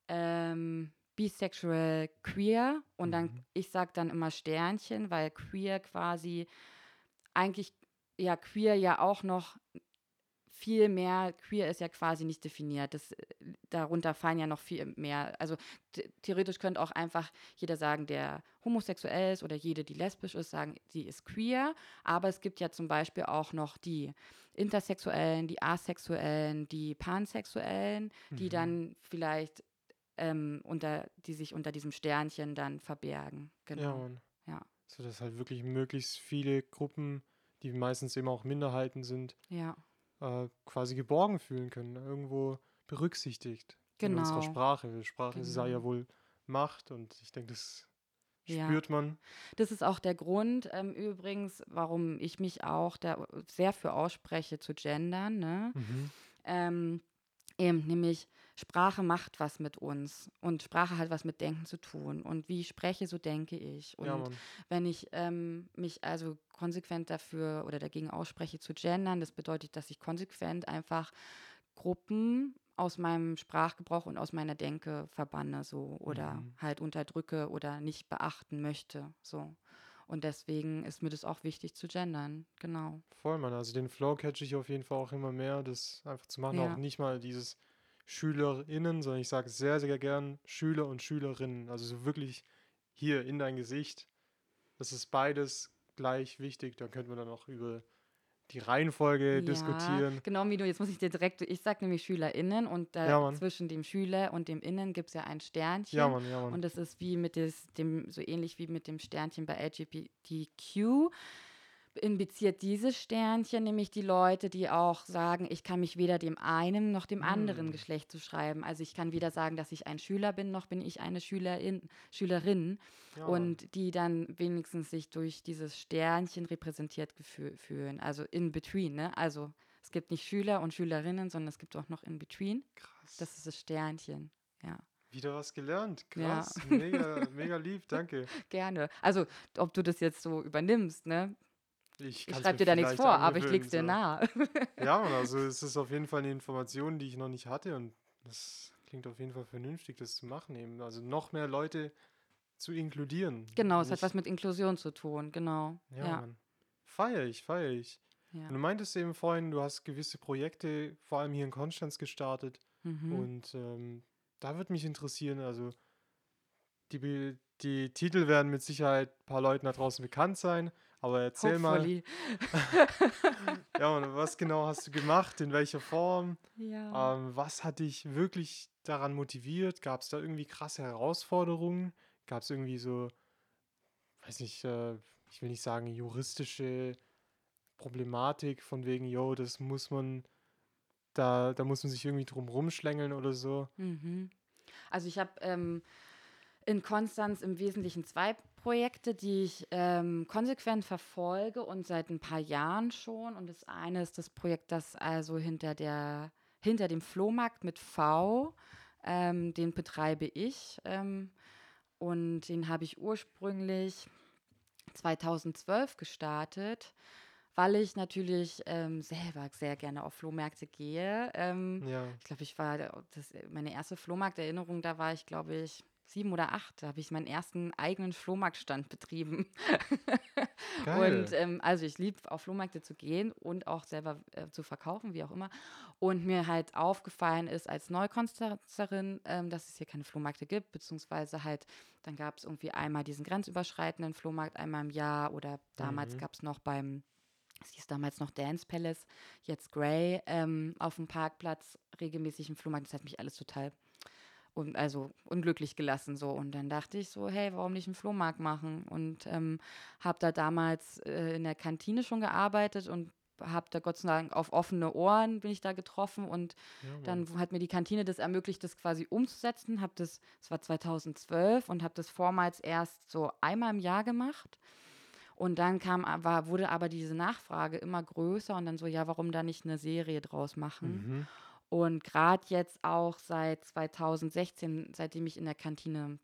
ähm, Bisexual, Queer und dann, Mhm. ich sag dann immer Sternchen, weil Queer quasi eigentlich, ja, Queer ja auch noch viel mehr, queer ist ja quasi nicht definiert. Das, äh, darunter fallen ja noch viel mehr. Also the- theoretisch könnte auch einfach jeder sagen, der homosexuell ist oder jede, die lesbisch ist, sagen, sie ist queer. Aber es gibt ja zum Beispiel auch noch die Intersexuellen, die Asexuellen, die Pansexuellen, die Mhm. dann vielleicht ähm, unter, die sich unter diesem Sternchen dann verbergen. Ja, Genau. Mann. Ja. So dass halt wirklich möglichst viele Gruppen, die meistens eben auch Minderheiten sind, Ja. äh, quasi geborgen fühlen können, irgendwo berücksichtigt in unserer Genau. Sprache. Sprache sei ja Genau. wohl Macht und ich denke, das Ja. spürt man. Das ist auch der Grund ähm, übrigens, warum ich mich auch da sehr für ausspreche zu gendern. Ne? Mhm. Ähm, eben, nämlich Sprache macht was mit uns und Sprache hat was mit Denken zu tun. Und wie ich spreche, so denke ich. Und Ja, wenn ich ähm, mich also konsequent dafür oder dagegen ausspreche zu gendern, das bedeutet, dass ich konsequent einfach Gruppen aus meinem Sprachgebrauch und aus meiner Denke verbanne so oder Mhm. halt unterdrücke oder nicht beachten möchte so. Und deswegen ist mir das auch wichtig zu gendern, genau. Voll, Mann. Also den Flow catche ich auf jeden Fall auch immer mehr, das einfach zu machen. Auch Ja. nicht mal dieses SchülerInnen, sondern ich sage sehr, sehr gern Schüler und Schülerinnen. Also so wirklich hier in dein Gesicht. Das ist beides gleich wichtig. Da könnte man dann auch über die Reihenfolge Ja, diskutieren. genau wie du, jetzt muss ich dir direkt, ich sag nämlich SchülerInnen und Ja, Mann. zwischen dem Schüler und dem Innen gibt es ja ein Sternchen. Ja, Mann, ja, Mann. Und das ist wie mit des, dem, so ähnlich wie mit dem Sternchen bei LGBTQ. Infiziert dieses Sternchen nämlich die Leute, die auch sagen, ich kann mich weder dem einen noch dem anderen Hm. Geschlecht zuschreiben. Also ich kann weder sagen, dass ich ein Schüler bin, noch bin ich eine Schülerin, Schülerin. Ja. Und die dann wenigstens sich durch dieses Sternchen repräsentiert fühlen. Also in between, ne? Also es gibt nicht Schüler und Schülerinnen, sondern es gibt auch noch in between. Krass. Das ist das Sternchen. Ja. Wieder was gelernt. Ja. Krass. Mega, mega lieb, danke. Gerne. Also, ob du das jetzt so übernimmst, ne? Ich, Ich schreibe dir da nichts vor, aber ich leg's dir so. nahe. Ja, also es ist auf jeden Fall eine Information, die ich noch nicht hatte und das klingt auf jeden Fall vernünftig, das zu machen eben. Also noch mehr Leute zu inkludieren. genau, es hat was mit Inklusion zu tun, genau. Ja, Ja, Mann. Feier ich, feier ich. ja. Du meintest eben vorhin, du hast gewisse Projekte, vor allem hier in Konstanz, gestartet. Mhm. Und ähm, da würde mich interessieren, also die, die Titel werden mit Sicherheit ein paar Leuten da draußen bekannt sein, aber erzähl mal, Hopefully. ja, und was genau hast du gemacht, in welcher Form? Ja. Ähm, was hat dich wirklich daran motiviert? Gab es da irgendwie krasse Herausforderungen? Gab es irgendwie so, weiß nicht, äh, ich will nicht sagen juristische Problematik von wegen, yo, das muss man, da, da muss man sich irgendwie drum rumschlängeln oder so? Mhm. Also ich habe ähm, in Konstanz im Wesentlichen zwei Projekte, die ich ähm, konsequent verfolge und seit ein paar Jahren schon. Und das eine ist das Projekt, das also hinter der hinter dem Flohmarkt mit V, ähm, den betreibe ich. Ähm, und den habe ich ursprünglich 2012 gestartet, weil ich natürlich ähm, selber sehr gerne auf Flohmärkte gehe. Ähm, Ja, ich glaube, ich war, das, meine erste Flohmarkterinnerung, da war ich, glaube ich, sieben oder acht. Da habe ich meinen ersten eigenen Flohmarktstand betrieben. Und geil. ähm, also ich liebe auf Flohmärkte zu gehen und auch selber äh, zu verkaufen, wie auch immer. Und mir halt aufgefallen ist als Neukonstanzerin, ähm, dass es hier keine Flohmärkte gibt, beziehungsweise halt, dann gab es irgendwie einmal diesen grenzüberschreitenden Flohmarkt einmal im Jahr oder damals Mhm. gab es noch beim, es hieß damals noch Dance Palace, jetzt Grey, ähm, auf dem Parkplatz regelmäßig einen Flohmarkt. Das hat mich alles total un also unglücklich gelassen so. Und dann dachte ich so: „Hey, warum nicht einen Flohmarkt machen?“ Und, ähm, habe da damals, äh, in der Kantine schon gearbeitet und habe da Gott sei Dank auf offene Ohren bin ich da getroffen und Ja, dann hat mir die Kantine das ermöglicht, das quasi umzusetzen. Habe das das war 2012 und habe das vormals erst so einmal im Jahr gemacht. Und dann kam aber wurde aber diese Nachfrage immer größer und dann so: „Ja, warum da nicht eine Serie draus machen?“ Mhm. Und gerade jetzt auch seit 2016, seitdem ich in der Kantine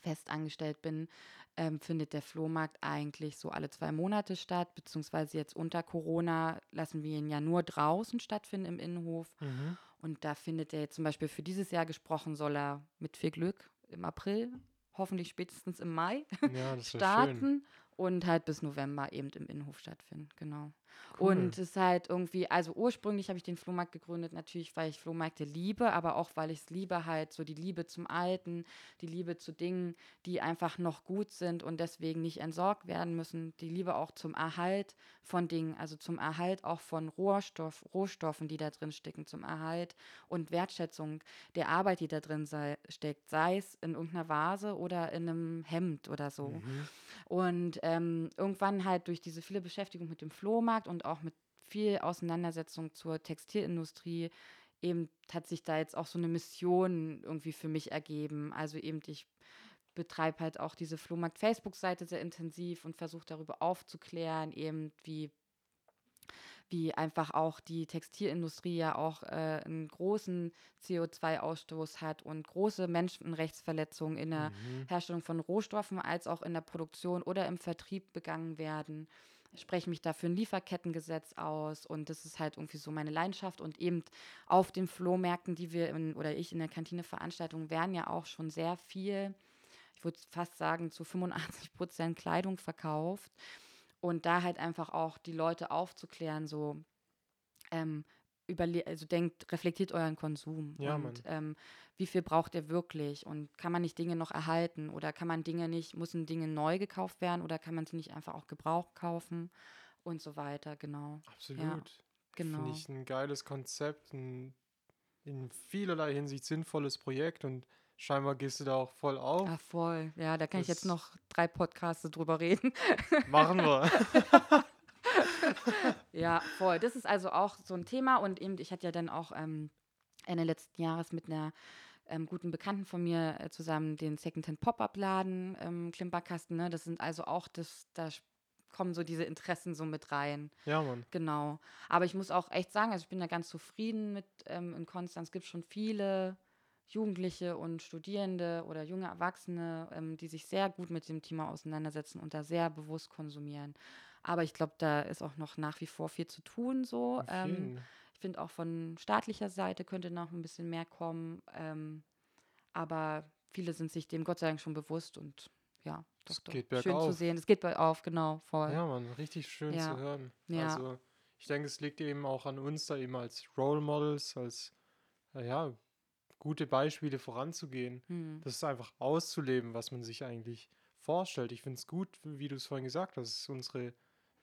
fest angestellt bin, ähm, findet der Flohmarkt eigentlich so alle zwei Monate statt, beziehungsweise jetzt unter Corona lassen wir ihn ja nur draußen stattfinden im Innenhof. Mhm. Und da findet er jetzt zum Beispiel für dieses Jahr gesprochen, soll er mit viel Glück im April, hoffentlich spätestens im Mai, Ja, starten und halt bis November eben im Innenhof stattfinden. Genau. Cool. Und es ist halt irgendwie, also ursprünglich habe ich den Flohmarkt gegründet, natürlich, weil ich Flohmärkte liebe, aber auch, weil ich es liebe, halt so die Liebe zum Alten, die Liebe zu Dingen, die einfach noch gut sind und deswegen nicht entsorgt werden müssen, die Liebe auch zum Erhalt von Dingen, also zum Erhalt auch von Rohstoff, Rohstoffen, die da drin stecken, zum Erhalt und Wertschätzung der Arbeit, die da drin sei, steckt, sei es in irgendeiner Vase oder in einem Hemd oder so. Mhm. Und ähm, irgendwann halt durch diese viele Beschäftigung mit dem Flohmarkt und auch mit viel Auseinandersetzung zur Textilindustrie, eben hat sich da jetzt auch so eine Mission irgendwie für mich ergeben. Also eben ich betreibe halt auch diese Flohmarkt-Facebook-Seite sehr intensiv und versuche darüber aufzuklären, eben wie wie einfach auch die Textilindustrie ja auch äh, einen großen CO2-Ausstoß hat und große Menschenrechtsverletzungen in der Mhm. Herstellung von Rohstoffen als auch in der Produktion oder im Vertrieb begangen werden. Spreche mich dafür ein Lieferkettengesetz aus und das ist halt irgendwie so meine Leidenschaft und eben auf den Flohmärkten, die wir in, oder ich in der Kantine Veranstaltungen werden ja auch schon sehr viel, ich würde fast sagen zu 85 Prozent Kleidung verkauft und da halt einfach auch die Leute aufzuklären, so ähm, überle also denkt, reflektiert euren Konsum Ja, und ähm, wie viel braucht ihr wirklich und kann man nicht Dinge noch erhalten oder kann man Dinge nicht, müssen Dinge neu gekauft werden oder kann man sie nicht einfach auch gebraucht kaufen und so weiter, genau, Absolut. genau. Finde ich ein geiles Konzept, ein in vielerlei Hinsicht sinnvolles Projekt und scheinbar gehst du da auch voll auf. Ah, voll. Ja, da kann ich jetzt Das- noch drei Podcasts drüber reden. Machen wir. Ja, voll. Das ist also auch so ein Thema und eben, ich hatte ja dann auch ähm, Ende letzten Jahres mit einer ähm, guten Bekannten von mir äh, zusammen den Secondhand Pop-Up-Laden, ähm, Klimperkasten, ne? Das sind also auch, das, da kommen so diese Interessen so mit rein. Ja, Mann. Genau. Aber ich muss auch echt sagen, also ich bin da ganz zufrieden mit ähm, in Konstanz. Es gibt schon viele Jugendliche und Studierende oder junge Erwachsene, ähm, die sich sehr gut mit dem Thema auseinandersetzen und da sehr bewusst konsumieren. Aber ich glaube, da ist auch noch nach wie vor viel zu tun. So. Ähm, ich finde auch von staatlicher Seite könnte noch ein bisschen mehr kommen. Ähm, aber viele sind sich dem Gott sei Dank schon bewusst und ja, doch, Es doch. geht Schön zu sehen. Es geht bergauf, genau, voll. Ja, Mann, richtig schön Ja. zu hören. Ja. Also, ich denke, es liegt eben auch an uns, da eben als Role Models, als ja, gute Beispiele voranzugehen. Hm. Das ist einfach auszuleben, was man sich eigentlich vorstellt. Ich finde es gut, wie du es vorhin gesagt hast, es ist unsere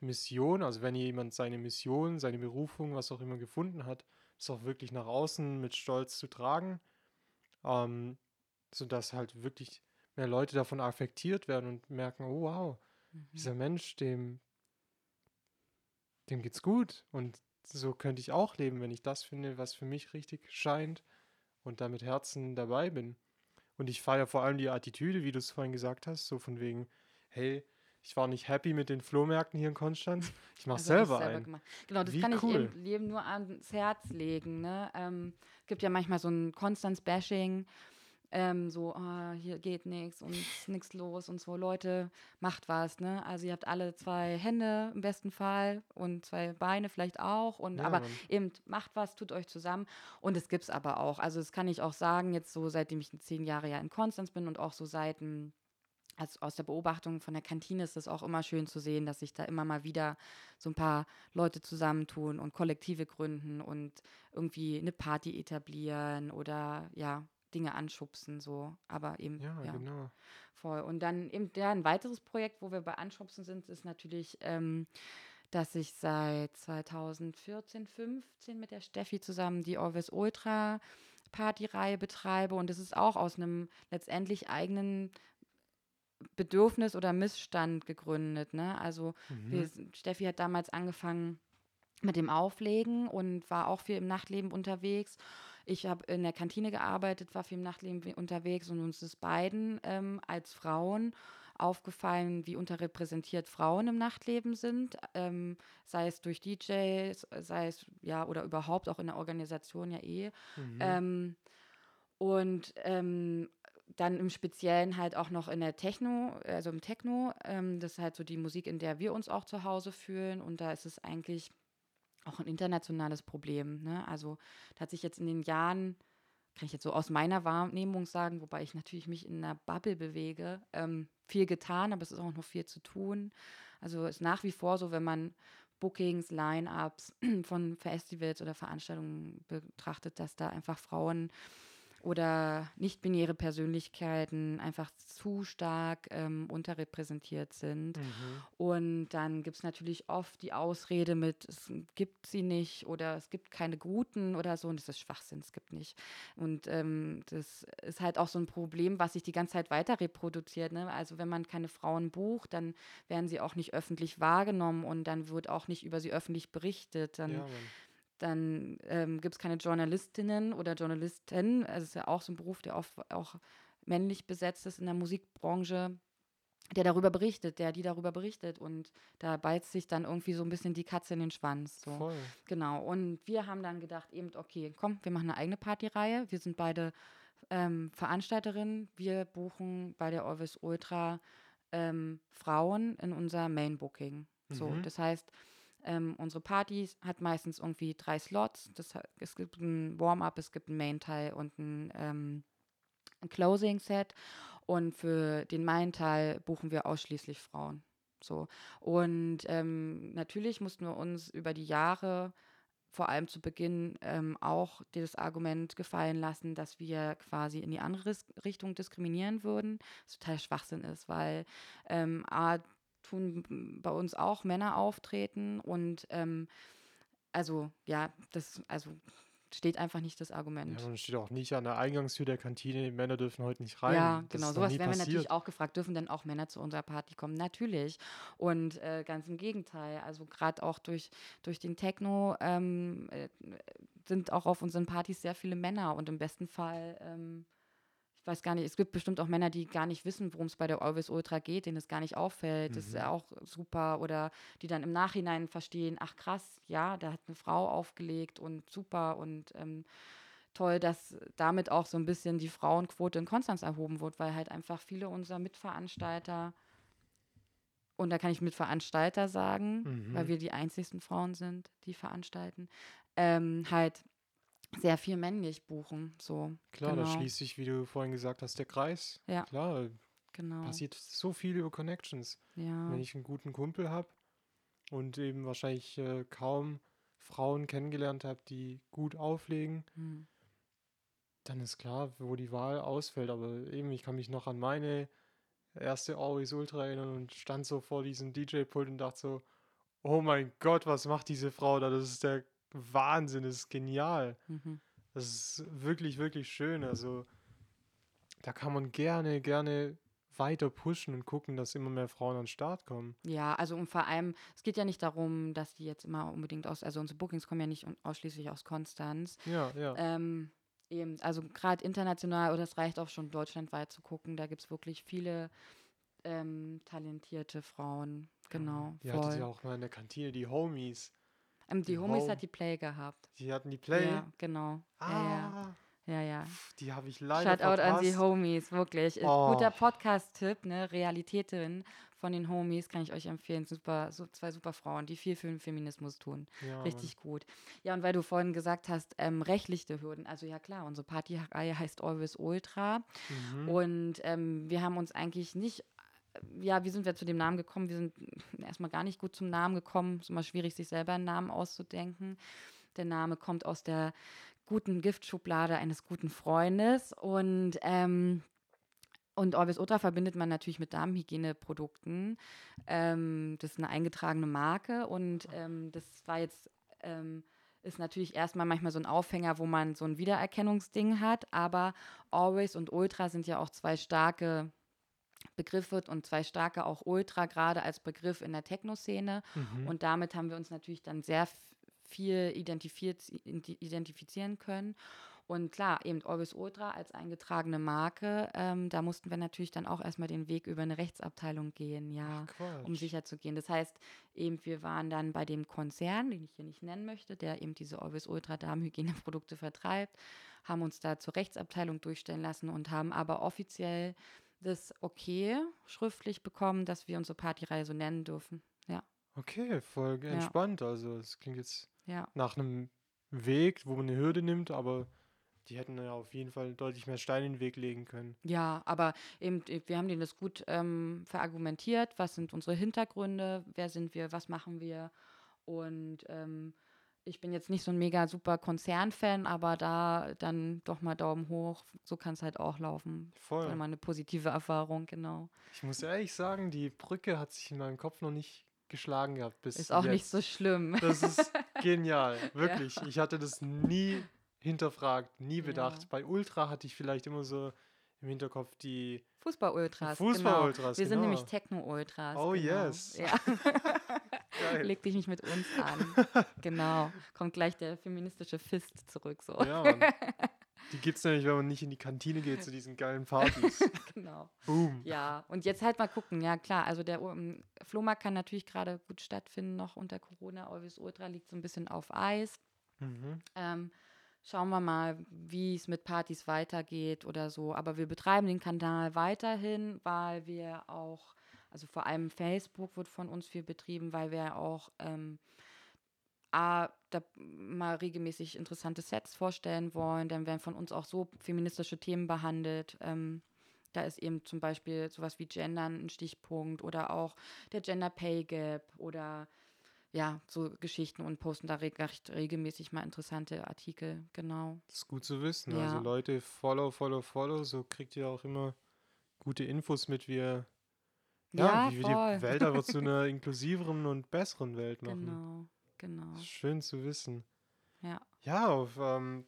Mission. Also, wenn jemand seine Mission, seine Berufung, was auch immer gefunden hat, es auch wirklich nach außen mit Stolz zu tragen, ähm, sodass halt wirklich mehr Leute davon affektiert werden und merken, oh wow, Mhm. dieser Mensch, dem, dem geht's gut. Und so könnte ich auch leben, wenn ich das finde, was für mich richtig scheint und da mit Herzen dabei bin. Und ich feiere vor allem die Attitüde, wie du es vorhin gesagt hast, so von wegen, hey, ich war nicht happy mit den Flohmärkten hier in Konstanz, ich mache Also, selber selber ein. gemacht. Genau, das Wie kann ich cool. eben jedem nur ans Herz legen. Ne? Ähm, es gibt ja manchmal so ein Konstanz-Bashing. ähm, so, ah, hier geht nichts und nichts los und so, Leute, macht was, ne? Also ihr habt alle zwei Hände im besten Fall und zwei Beine vielleicht auch und Ja, aber Mann. eben macht was, tut euch zusammen und es gibt's aber auch. Also das kann ich auch sagen, jetzt so seitdem ich zehn Jahre ja in Konstanz bin und auch so seit dem also aus der Beobachtung von der Kantine ist es auch immer schön zu sehen, dass sich da immer mal wieder so ein paar Leute zusammentun und Kollektive gründen und irgendwie eine Party etablieren oder ja, Dinge anschubsen so. Aber eben, Ja, ja, genau. voll. Und dann eben ja, ein weiteres Projekt, wo wir bei Anschubsen sind, ist natürlich, ähm, dass ich seit 2014, 15 mit der Steffi zusammen die Always Ultra Partyreihe betreibe. Und das ist auch aus einem letztendlich eigenen Bedürfnis oder Missstand gegründet. Ne? Also wir, Mhm. sind- Steffi hat damals angefangen mit dem Auflegen und war auch viel im Nachtleben unterwegs. Ich habe in der Kantine gearbeitet, war viel im Nachtleben we- unterwegs und uns ist beiden ähm, als Frauen aufgefallen, wie unterrepräsentiert Frauen im Nachtleben sind, ähm, sei es durch DJs, sei es ja oder überhaupt auch in der Organisation ja eh. Mhm. Ähm, und ähm, dann im Speziellen halt auch noch in der Techno, also im Techno. Ähm, das ist halt so die Musik, in der wir uns auch zu Hause fühlen. Und da ist es eigentlich auch ein internationales Problem. Ne? Also da hat sich jetzt in den Jahren, kann ich jetzt so aus meiner Wahrnehmung sagen, wobei ich natürlich mich in einer Bubble bewege, ähm, viel getan, aber es ist auch noch viel zu tun. Also ist nach wie vor so, wenn man Bookings, Line-ups von Festivals oder Veranstaltungen betrachtet, dass da einfach Frauen oder nicht-binäre Persönlichkeiten einfach zu stark ähm, unterrepräsentiert sind. Mhm. Und dann gibt es natürlich oft die Ausrede mit, es gibt sie nicht oder es gibt keine guten oder so. Und das ist Schwachsinn, es gibt nicht. Und ähm, das ist halt auch so ein Problem, was sich die ganze Zeit weiter reproduziert. Ne? Also wenn man keine Frauen bucht, dann werden sie auch nicht öffentlich wahrgenommen und dann wird auch nicht über sie öffentlich berichtet. Dann Ja. Dann ähm, gibt es keine Journalistinnen oder Journalisten. Also es ist ja auch so ein Beruf, der oft auch männlich besetzt ist in der Musikbranche, der darüber berichtet, der die darüber berichtet. Und da beißt sich dann irgendwie so ein bisschen die Katze in den Schwanz. So. Voll. Genau. Und wir haben dann gedacht, eben, okay, komm, wir machen eine eigene Partyreihe. Wir sind beide ähm, Veranstalterinnen. Wir buchen bei der Always Ultra ähm, Frauen in unser Main Booking. So, Mhm. das heißt, ähm, unsere Partys hat meistens irgendwie drei Slots. Das, es gibt ein Warm-up, es gibt einen Main-Teil und ein, ähm, ein Closing-Set. Und für den Main-Teil buchen wir ausschließlich Frauen. So. Und ähm, natürlich mussten wir uns über die Jahre, vor allem zu Beginn, ähm, auch dieses Argument gefallen lassen, dass wir quasi in die andere Richtung diskriminieren würden, was total Schwachsinn ist, weil ähm, A, tun bei uns auch Männer auftreten und ähm, also ja, das also steht einfach nicht das Argument. Ja, und steht auch nicht an der Eingangstür der Kantine, Männer dürfen heute nicht rein. Ja, genau. Sowas werden wir natürlich auch gefragt. Dürfen denn auch Männer zu unserer Party kommen? Natürlich. Und äh, ganz im Gegenteil. Also gerade auch durch, durch den Techno ähm, äh, sind auch auf unseren Partys sehr viele Männer. Und im besten Fall, ähm, ich weiß gar nicht, es gibt bestimmt auch Männer, die gar nicht wissen, worum es bei der Always Ultra geht, denen es gar nicht auffällt. Das ist Mhm. ja auch super. Oder die dann im Nachhinein verstehen, ach krass, ja, da hat eine Frau aufgelegt und super und ähm, toll, dass damit auch so ein bisschen die Frauenquote in Konstanz erhoben wird, weil halt einfach viele unserer Mitveranstalter, und da kann ich Mitveranstalter sagen, weil Mhm. wir die einzigsten Frauen sind, die veranstalten, ähm, halt sehr viel männlich buchen. So, Klar, da genau. schließt sich, wie du vorhin gesagt hast, der Kreis. Ja. Klar, genau. passiert so viel über Connections. Ja. Wenn ich einen guten Kumpel habe und eben wahrscheinlich äh, kaum Frauen kennengelernt habe, die gut auflegen, Hm. dann ist klar, wo die Wahl ausfällt. Aber eben, ich kann mich noch an meine erste Always Ultra erinnern und stand so vor diesem DJ-Pult und dachte so, oh mein Gott, was macht diese Frau da? Das ist der Wahnsinn, das ist genial. Mhm. Das ist wirklich, wirklich schön. Also da kann man gerne, gerne weiter pushen und gucken, dass immer mehr Frauen an den Start kommen. Ja, also und vor allem, es geht ja nicht darum, dass die jetzt immer unbedingt aus, also unsere Bookings kommen ja nicht ausschließlich aus Konstanz. Ja, ja. Ähm, eben, also gerade international oder es reicht auch schon deutschlandweit zu gucken, da gibt es wirklich viele ähm, talentierte Frauen. Genau, Die hatte voll. ja auch mal in der Kantine, die Homies. Ähm, die Homies Home- hat die Play gehabt. Die hatten die Play. Ja, genau. Ja, ja. Ah, Ja, ja. Pff, Die habe ich leider Shoutout an die verpasst. Homies, wirklich. Äh, Oh. Guter Podcast-Tipp, ne? Realitäten von den Homies kann ich euch empfehlen. Super, so, zwei super Frauen, die viel für den Feminismus tun. Ja, Mann. Richtig gut. Ja, und weil du vorhin gesagt hast, ähm, rechtliche Hürden. Also ja klar, unsere Partyreihe heißt Always Ultra. Mhm. Und ähm, wir haben uns eigentlich nicht, ja, wie sind wir zu dem Namen gekommen? Wir sind erstmal gar nicht gut zum Namen gekommen. Es ist immer schwierig, sich selber einen Namen auszudenken. Der Name kommt aus der guten Giftschublade eines guten Freundes und ähm, und Orbis Ultra verbindet man natürlich mit Darmhygieneprodukten. Ähm, das ist eine eingetragene Marke und ähm, das war jetzt, ähm, ist natürlich erstmal manchmal so ein Aufhänger, wo man so ein Wiedererkennungsding hat, aber Always und Ultra sind ja auch zwei starke Begriffe und zwei starke auch Ultra, gerade als Begriff in der Techno-Szene. Mhm. Und damit haben wir uns natürlich dann sehr viel identifizieren können. Und klar, eben Orbis Ultra als eingetragene Marke, ähm, da mussten wir natürlich dann auch erstmal den Weg über eine Rechtsabteilung gehen, ja, um sicher zu gehen. Das heißt, eben wir waren dann bei dem Konzern, den ich hier nicht nennen möchte, der eben diese Orbis Ultra Darmhygieneprodukte vertreibt, haben uns da zur Rechtsabteilung durchstellen lassen und haben aber offiziell das okay schriftlich bekommen, dass wir unsere Partyreihe so nennen dürfen. Ja, Okay, voll Ja. entspannt. Also es klingt jetzt ja. nach einem Weg, wo man eine Hürde nimmt, aber die hätten ja auf jeden Fall deutlich mehr Steine in den Weg legen können. Ja, aber eben, äh, wir haben denen das gut ähm, verargumentiert. Was sind unsere Hintergründe? Wer sind wir? Was machen wir? Und ähm, ich bin jetzt nicht so ein mega super Konzernfan, aber da dann doch mal Daumen hoch. So kann es halt auch laufen. Voll. War mal eine positive Erfahrung, genau. Ich muss ehrlich sagen, die Brücke hat sich in meinem Kopf noch nicht geschlagen gehabt bis Ist auch jetzt. nicht so schlimm. Das ist genial, wirklich. Ich hatte das nie hinterfragt, nie Ja. bedacht. Bei Ultra hatte ich vielleicht immer so im Hinterkopf die Fußball-Ultras. Fußball-Ultras, Genau. Wir sind genau. nämlich Techno-Ultras. Oh, genau. yes. Ja. Geil. Leg dich nicht mit uns an. genau. Kommt gleich der feministische Fist zurück. So. Ja, Mann. Die gibt es nämlich, wenn man nicht in die Kantine geht zu diesen geilen Partys. genau. Boom. Ja, und jetzt halt mal gucken. Ja, klar, also der um, Flohmarkt kann natürlich gerade gut stattfinden, noch unter Corona. Always Ultra liegt so ein bisschen auf Eis. Mhm. Ähm, schauen wir mal, wie es mit Partys weitergeht oder so. Aber wir betreiben den Kanal weiterhin, weil wir auch, also vor allem Facebook wird von uns viel betrieben, weil wir auch ähm, A, da mal regelmäßig interessante Sets vorstellen wollen. Dann werden von uns auch so feministische Themen behandelt. Ähm, da ist eben zum Beispiel sowas wie Gendern ein Stichpunkt oder auch der Gender Pay Gap oder ja, so Geschichten und posten da recht regelmäßig mal interessante Artikel, genau. Das ist gut zu wissen. Ja. Also Leute, follow, follow, follow. So kriegt ihr auch immer gute Infos mit, wie ihr ja, Ja, wie wir die Welt einfach zu einer inklusiveren und besseren Welt machen. Genau, genau. Schön zu wissen. Ja, Ja, auf ähm,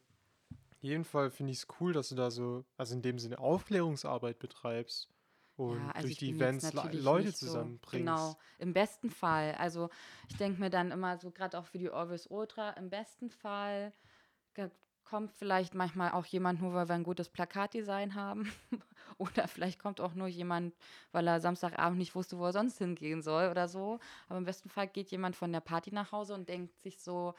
jeden Fall finde ich es cool, dass du da so, also in dem Sinne Aufklärungsarbeit betreibst und ja, also durch die Events Leute nicht so- zusammenbringst. Genau, im besten Fall. Also ich denke mir dann immer so, gerade auch für die Always Ultra, im besten Fall kommt vielleicht manchmal auch jemand nur, weil wir ein gutes Plakatdesign haben. oder vielleicht kommt auch nur jemand, weil er Samstagabend nicht wusste, wo er sonst hingehen soll oder so. Aber im besten Fall geht jemand von der Party nach Hause und denkt sich so,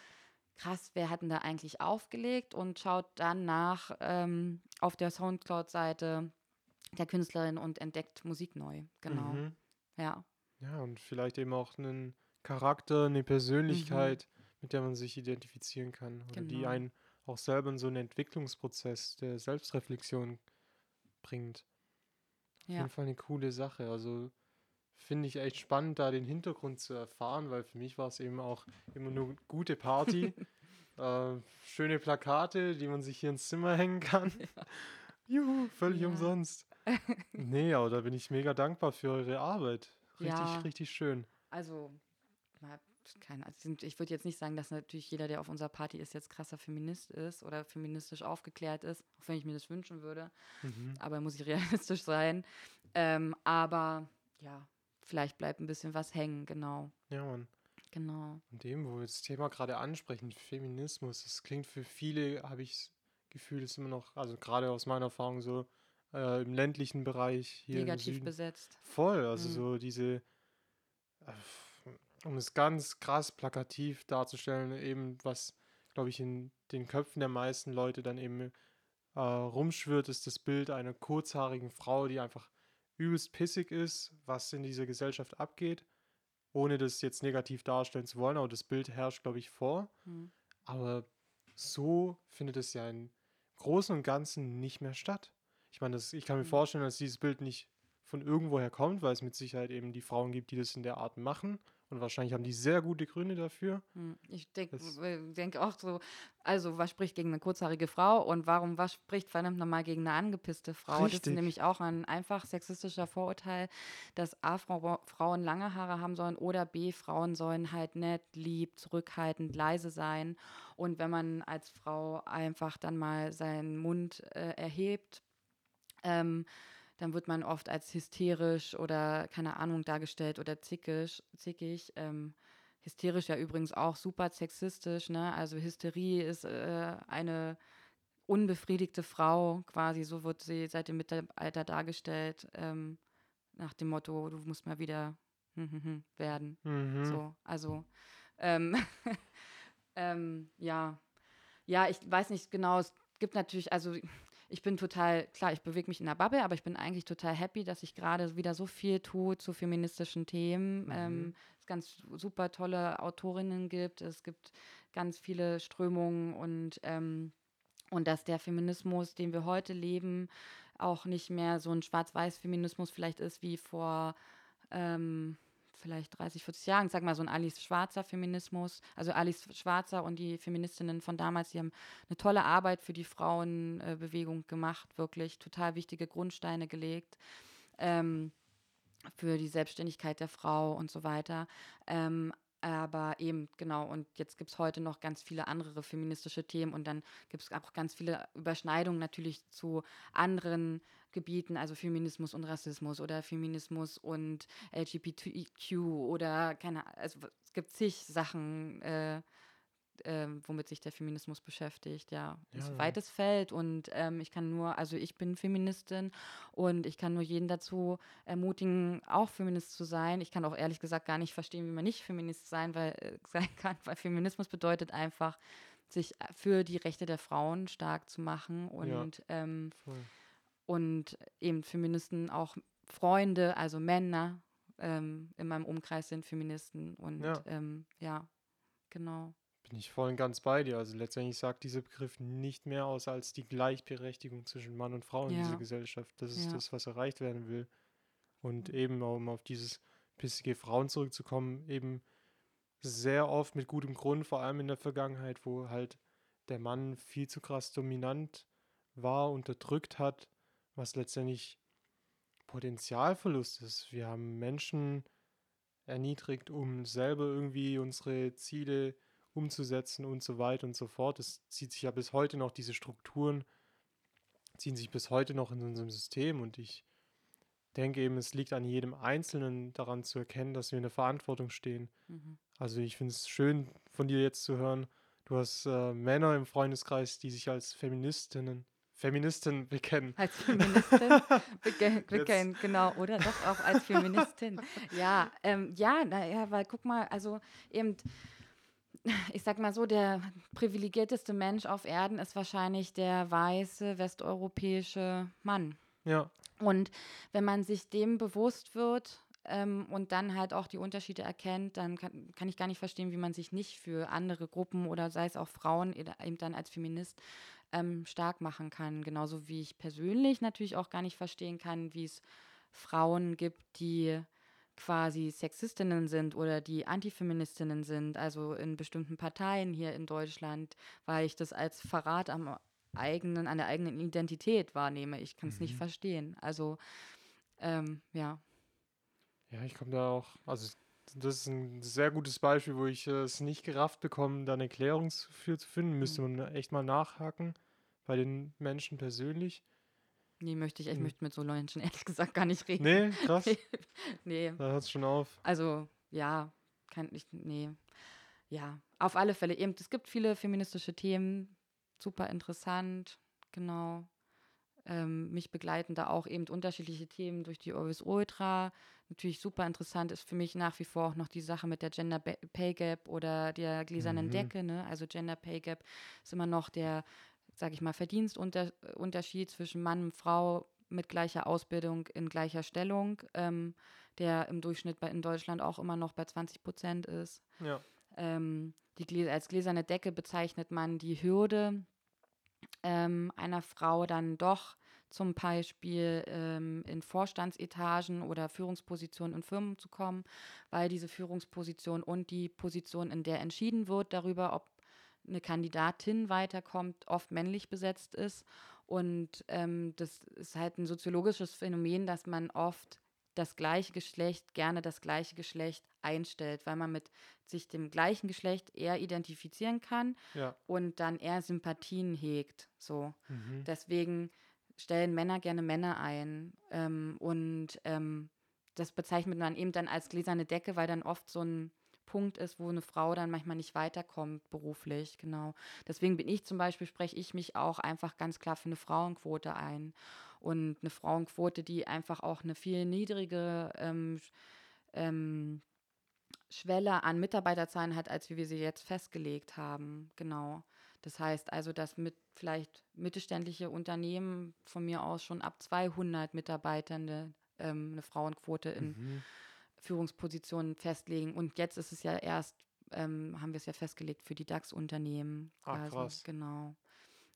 krass, wer hat denn da eigentlich aufgelegt und schaut dann nach ähm, auf der Soundcloud-Seite der Künstlerin und entdeckt Musik neu. Genau. Mhm. Ja. Ja, und vielleicht eben auch einen Charakter, eine Persönlichkeit, mit der man sich identifizieren kann. Oder die Mhm. Genau. einen auch selber in so einen Entwicklungsprozess der Selbstreflexion bringt. Auf Ja. jeden Fall eine coole Sache. Also finde ich echt spannend, da den Hintergrund zu erfahren, weil für mich war es eben auch immer nur gute Party. äh, schöne Plakate, die man sich hier ins Zimmer hängen kann. Juhu, völlig Ja. umsonst. Nee, aber da bin ich mega dankbar für eure Arbeit. Richtig, Ja. richtig schön. Also, keine, also ich würde jetzt nicht sagen, dass natürlich jeder, der auf unserer Party ist, jetzt krasser Feminist ist oder feministisch aufgeklärt ist, auch wenn ich mir das wünschen würde. Mhm. Aber muss ich realistisch sein. Ähm, aber ja, vielleicht bleibt ein bisschen was hängen, genau. Ja, Mann. Genau. Und dem, wo wir das Thema gerade ansprechen, Feminismus, das klingt für viele, habe ich das Gefühl, ist immer noch, also gerade aus meiner Erfahrung so, äh, im ländlichen Bereich hier Negativ besetzt. Voll, also Mhm. so diese, äh, um es ganz krass plakativ darzustellen, eben was, glaube ich, in den Köpfen der meisten Leute dann eben äh, rumschwirrt, ist das Bild einer kurzhaarigen Frau, die einfach übelst pissig ist, was in dieser Gesellschaft abgeht, ohne das jetzt negativ darstellen zu wollen, aber das Bild herrscht, glaube ich, vor. Mhm. Aber so findet es ja im Großen und Ganzen nicht mehr statt. Ich meine, das, ich kann mir Mhm. vorstellen, dass dieses Bild nicht von irgendwoher kommt, weil es mit Sicherheit eben die Frauen gibt, die das in der Art machen. Und wahrscheinlich haben die sehr gute Gründe dafür. Hm, Ich denke denk auch so, also was spricht gegen eine kurzhaarige Frau und warum, was spricht verdammt nochmal gegen eine angepisste Frau? Das ist Richtig. nämlich auch ein einfach sexistischer Vorurteil, dass A, Frau, Frauen lange Haare haben sollen oder B, Frauen sollen halt nett, lieb, zurückhaltend, leise sein. Und wenn man als Frau einfach dann mal seinen Mund äh, erhebt, ähm, dann wird man oft als hysterisch oder keine Ahnung dargestellt oder zickig. zickig ähm, hysterisch ja übrigens auch super sexistisch. Ne? Also Hysterie ist äh, eine unbefriedigte Frau, quasi so wird sie seit dem Mittelalter dargestellt, ähm, nach dem Motto, du musst mal wieder hm, hm, hm, werden. Mhm. So, also ähm, ähm, ja, ja, ich weiß nicht genau. Es gibt natürlich, also ich bin total, klar, ich bewege mich in der Bubble, aber ich bin eigentlich total happy, dass ich gerade wieder so viel tue zu feministischen Themen. Mhm. Ähm, es ganz super tolle Autorinnen gibt. Es gibt ganz viele Strömungen und ähm, und dass der Feminismus, den wir heute leben, auch nicht mehr so ein Schwarz-Weiß-Feminismus vielleicht ist wie vor ähm, vielleicht 30, 40 Jahren. Sag mal so ein Alice Schwarzer Feminismus. Also Alice Schwarzer und die Feministinnen von damals, die haben eine tolle Arbeit für die Frauenbewegung gemacht, wirklich total wichtige Grundsteine gelegt. Ähm, für die Selbstständigkeit der Frau und so weiter. Ähm, aber eben, genau, und jetzt gibt es heute noch ganz viele andere feministische Themen und dann gibt es auch ganz viele Überschneidungen natürlich zu anderen Gebieten, also Feminismus und Rassismus oder Feminismus und LGBTQ oder keine Ahnung, also es gibt zig Sachen, äh, äh, womit sich der Feminismus beschäftigt, ja. Es ist Ja. ein weites Feld und ähm, ich kann nur, also ich bin Feministin und ich kann nur jeden dazu ermutigen, auch Feminist zu sein. Ich kann auch ehrlich gesagt gar nicht verstehen, wie man nicht Feminist sein, weil, äh, sein kann, weil Feminismus bedeutet einfach, sich äh, für die Rechte der Frauen stark zu machen und, ähm, Voll. Und eben Feministen auch Freunde, also Männer ähm, in meinem Umkreis sind Feministen und Ja. ähm, ja, genau. Bin ich voll und ganz bei dir. Also letztendlich sagt dieser Begriff nicht mehr aus als die Gleichberechtigung zwischen Mann und Frau in Ja. dieser Gesellschaft. Das ist Ja. das, was erreicht werden will. Und eben, um auf dieses pissige Frauen zurückzukommen, eben sehr oft mit gutem Grund, vor allem in der Vergangenheit, wo halt der Mann viel zu krass dominant war, unterdrückt hat, was letztendlich Potenzialverlust ist. Wir haben Menschen erniedrigt, um selber irgendwie unsere Ziele umzusetzen und so weiter und so fort. Es zieht sich ja bis heute noch, diese Strukturen ziehen sich bis heute noch in unserem System und ich denke eben, es liegt an jedem Einzelnen daran zu erkennen, dass wir in der Verantwortung stehen. Mhm. Also ich finde es schön von dir jetzt zu hören, du hast äh, Männer im Freundeskreis, die sich als Feministinnen, Feministin bekennen. Als Feministin beke- bekennen, genau, oder doch auch als Feministin. Ja, ähm, ja, naja, weil guck mal, also eben, ich sag mal so, der privilegierteste Mensch auf Erden ist wahrscheinlich der weiße westeuropäische Mann. Ja, Und wenn man sich dem bewusst wird ähm, und dann halt auch die Unterschiede erkennt, dann kann, kann ich gar nicht verstehen, wie man sich nicht für andere Gruppen oder sei es auch Frauen eben dann als Feminist ähm, stark machen kann. Genauso wie ich persönlich natürlich auch gar nicht verstehen kann, wie es Frauen gibt, die quasi Sexistinnen sind oder die Antifeministinnen sind, also in bestimmten Parteien hier in Deutschland, weil ich das als Verrat am eigenen, an der eigenen Identität wahrnehme. Ich kann es nicht Mhm. verstehen. Also, ähm, ja. ja, ich komme da auch, also das ist ein sehr gutes Beispiel, wo ich äh, es nicht gerafft bekomme, da eine Erklärung für zu finden. Müsste Mhm. man echt mal nachhaken bei den Menschen persönlich. Nee, möchte ich, ich Hm. möchte mit so Menschen ehrlich gesagt gar nicht reden. Nee, krass, nee, da hört es schon auf. also, ja, kann ich, nee. Ja, auf alle Fälle. Eben, es gibt viele feministische Themen, super interessant, genau. Ähm, mich begleiten da auch eben unterschiedliche Themen durch die Orbis Ultra. Natürlich super interessant ist für mich nach wie vor auch noch die Sache mit der Gender Pay Gap oder der gläsernen Mhm. Decke. Ne? Also Gender Pay Gap ist immer noch der sage ich mal, Verdienstunterschied zwischen Mann und Frau mit gleicher Ausbildung in gleicher Stellung, ähm, der im Durchschnitt bei, in Deutschland auch immer noch bei 20 Prozent ist. Ja. Ähm, die, als gläserne Decke bezeichnet man die Hürde ähm, einer Frau dann doch zum Beispiel ähm, in Vorstandsetagen oder Führungspositionen in Firmen zu kommen, weil diese Führungsposition und die Position, in der entschieden wird darüber, ob eine Kandidatin weiterkommt, oft männlich besetzt ist. Und ähm, das ist halt ein soziologisches Phänomen, dass man oft das gleiche Geschlecht gerne das gleiche Geschlecht einstellt, weil man mit sich dem gleichen Geschlecht eher identifizieren kann Ja. und dann eher Sympathien hegt. So. Mhm. Deswegen stellen Männer gerne Männer ein. Ähm, und ähm, das bezeichnet man eben dann als gläserne Decke, weil dann oft so ein Punkt ist, wo eine Frau dann manchmal nicht weiterkommt beruflich, genau. Deswegen bin ich zum Beispiel, spreche ich mich auch einfach ganz klar für eine Frauenquote ein. Und eine Frauenquote, die einfach auch eine viel niedrige ähm, ähm, Schwelle an Mitarbeiterzahlen hat, als wie wir sie jetzt festgelegt haben. Genau. Das heißt also, dass mit vielleicht mittelständische Unternehmen von mir aus schon ab 200 Mitarbeitern ähm, eine Frauenquote in Mhm. Führungspositionen festlegen. Und jetzt ist es ja erst, ähm, haben wir es ja festgelegt für die DAX-Unternehmen. Quasi. krass. Genau.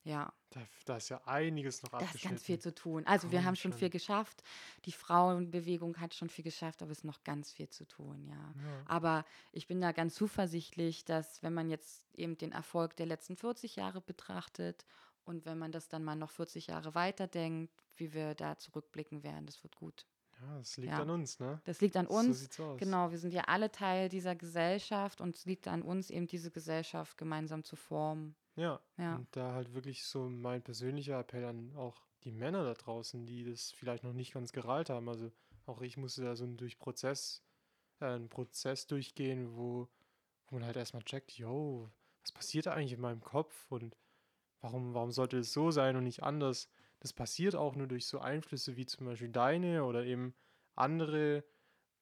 Ja, Da, da ist ja einiges noch da ist ganz viel zu tun. Also wir Komm haben schon schon. viel geschafft. Die Frauenbewegung hat schon viel geschafft, aber es ist noch ganz viel zu tun, ja. Ja. Aber ich bin da ganz zuversichtlich, dass wenn man jetzt eben den Erfolg der letzten 40 Jahre betrachtet und wenn man das dann mal noch 40 Jahre weiterdenkt, wie wir da zurückblicken werden, das wird gut. ja, das liegt Ja. an uns, ne? Das liegt an So uns. sieht's aus. Genau, wir sind ja alle Teil dieser Gesellschaft und es liegt an uns, eben diese Gesellschaft gemeinsam zu formen. Ja. Ja. Und da halt wirklich so mein persönlicher Appell an auch die Männer da draußen, die das vielleicht noch nicht ganz gereilt haben. Also auch ich musste da so einen durch Prozess, äh, einen Prozess durchgehen, wo, wo man halt erstmal checkt, yo, was passiert da eigentlich in meinem Kopf und warum, warum sollte es so sein und nicht anders? Das passiert auch nur durch so Einflüsse wie zum Beispiel deine oder eben andere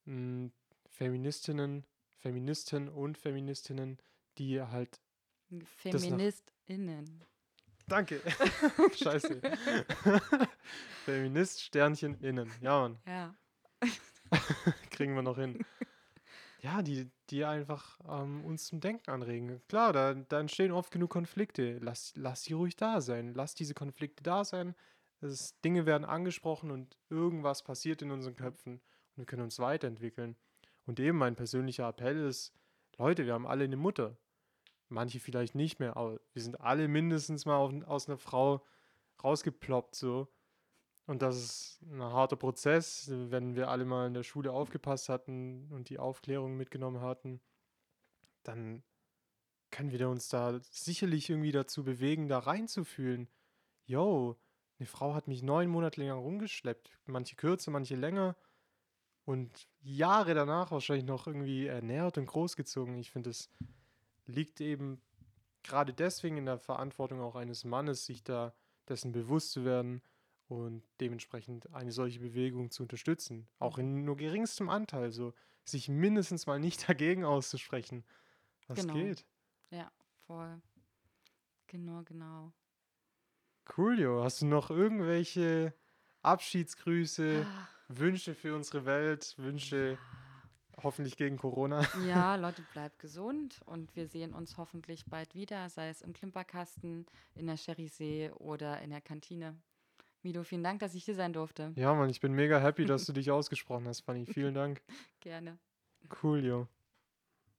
mh, Feministinnen, Feministen und Feministinnen, die halt FeministInnen. Danke. Scheiße. Feminist, Sternchen, innen. Ja, Mann, Ja. kriegen wir noch hin. Ja, die, die einfach ähm, uns zum Denken anregen. Klar, da, da entstehen oft genug Konflikte. Lass, lass sie ruhig da sein. Lass diese Konflikte da sein. Es, Dinge werden angesprochen und irgendwas passiert in unseren Köpfen und wir können uns weiterentwickeln. Und eben mein persönlicher Appell ist, Leute, wir haben alle eine Mutter. Manche vielleicht nicht mehr, aber wir sind alle mindestens mal auf, aus einer Frau rausgeploppt so. Und das ist ein harter Prozess, wenn wir alle mal in der Schule aufgepasst hatten und die Aufklärung mitgenommen hatten, dann können wir uns da sicherlich irgendwie dazu bewegen, da reinzufühlen. Yo, eine Frau hat mich neun Monate länger rumgeschleppt, manche kürzer, manche länger und Jahre danach wahrscheinlich noch irgendwie ernährt und großgezogen. Ich finde, es liegt eben gerade deswegen in der Verantwortung auch eines Mannes, sich da dessen bewusst zu werden und dementsprechend eine solche Bewegung zu unterstützen. Auch in nur geringstem Anteil, so sich mindestens mal nicht dagegen auszusprechen. Was Genau. geht? Ja, voll. Genau, genau. Cool, Jo. Hast du noch irgendwelche Abschiedsgrüße, Ah, Wünsche für unsere Welt, Wünsche hoffentlich gegen Corona? Ja, Leute, bleibt gesund und wir sehen uns hoffentlich bald wieder, sei es im Klimperkasten, in der Cherisee oder in der Kantine. Mido, vielen Dank, dass ich hier sein durfte. Ja, Mann, ich bin mega happy, dass du dich ausgesprochen hast, Fanny. Vielen Dank. Gerne. Cool, Jo.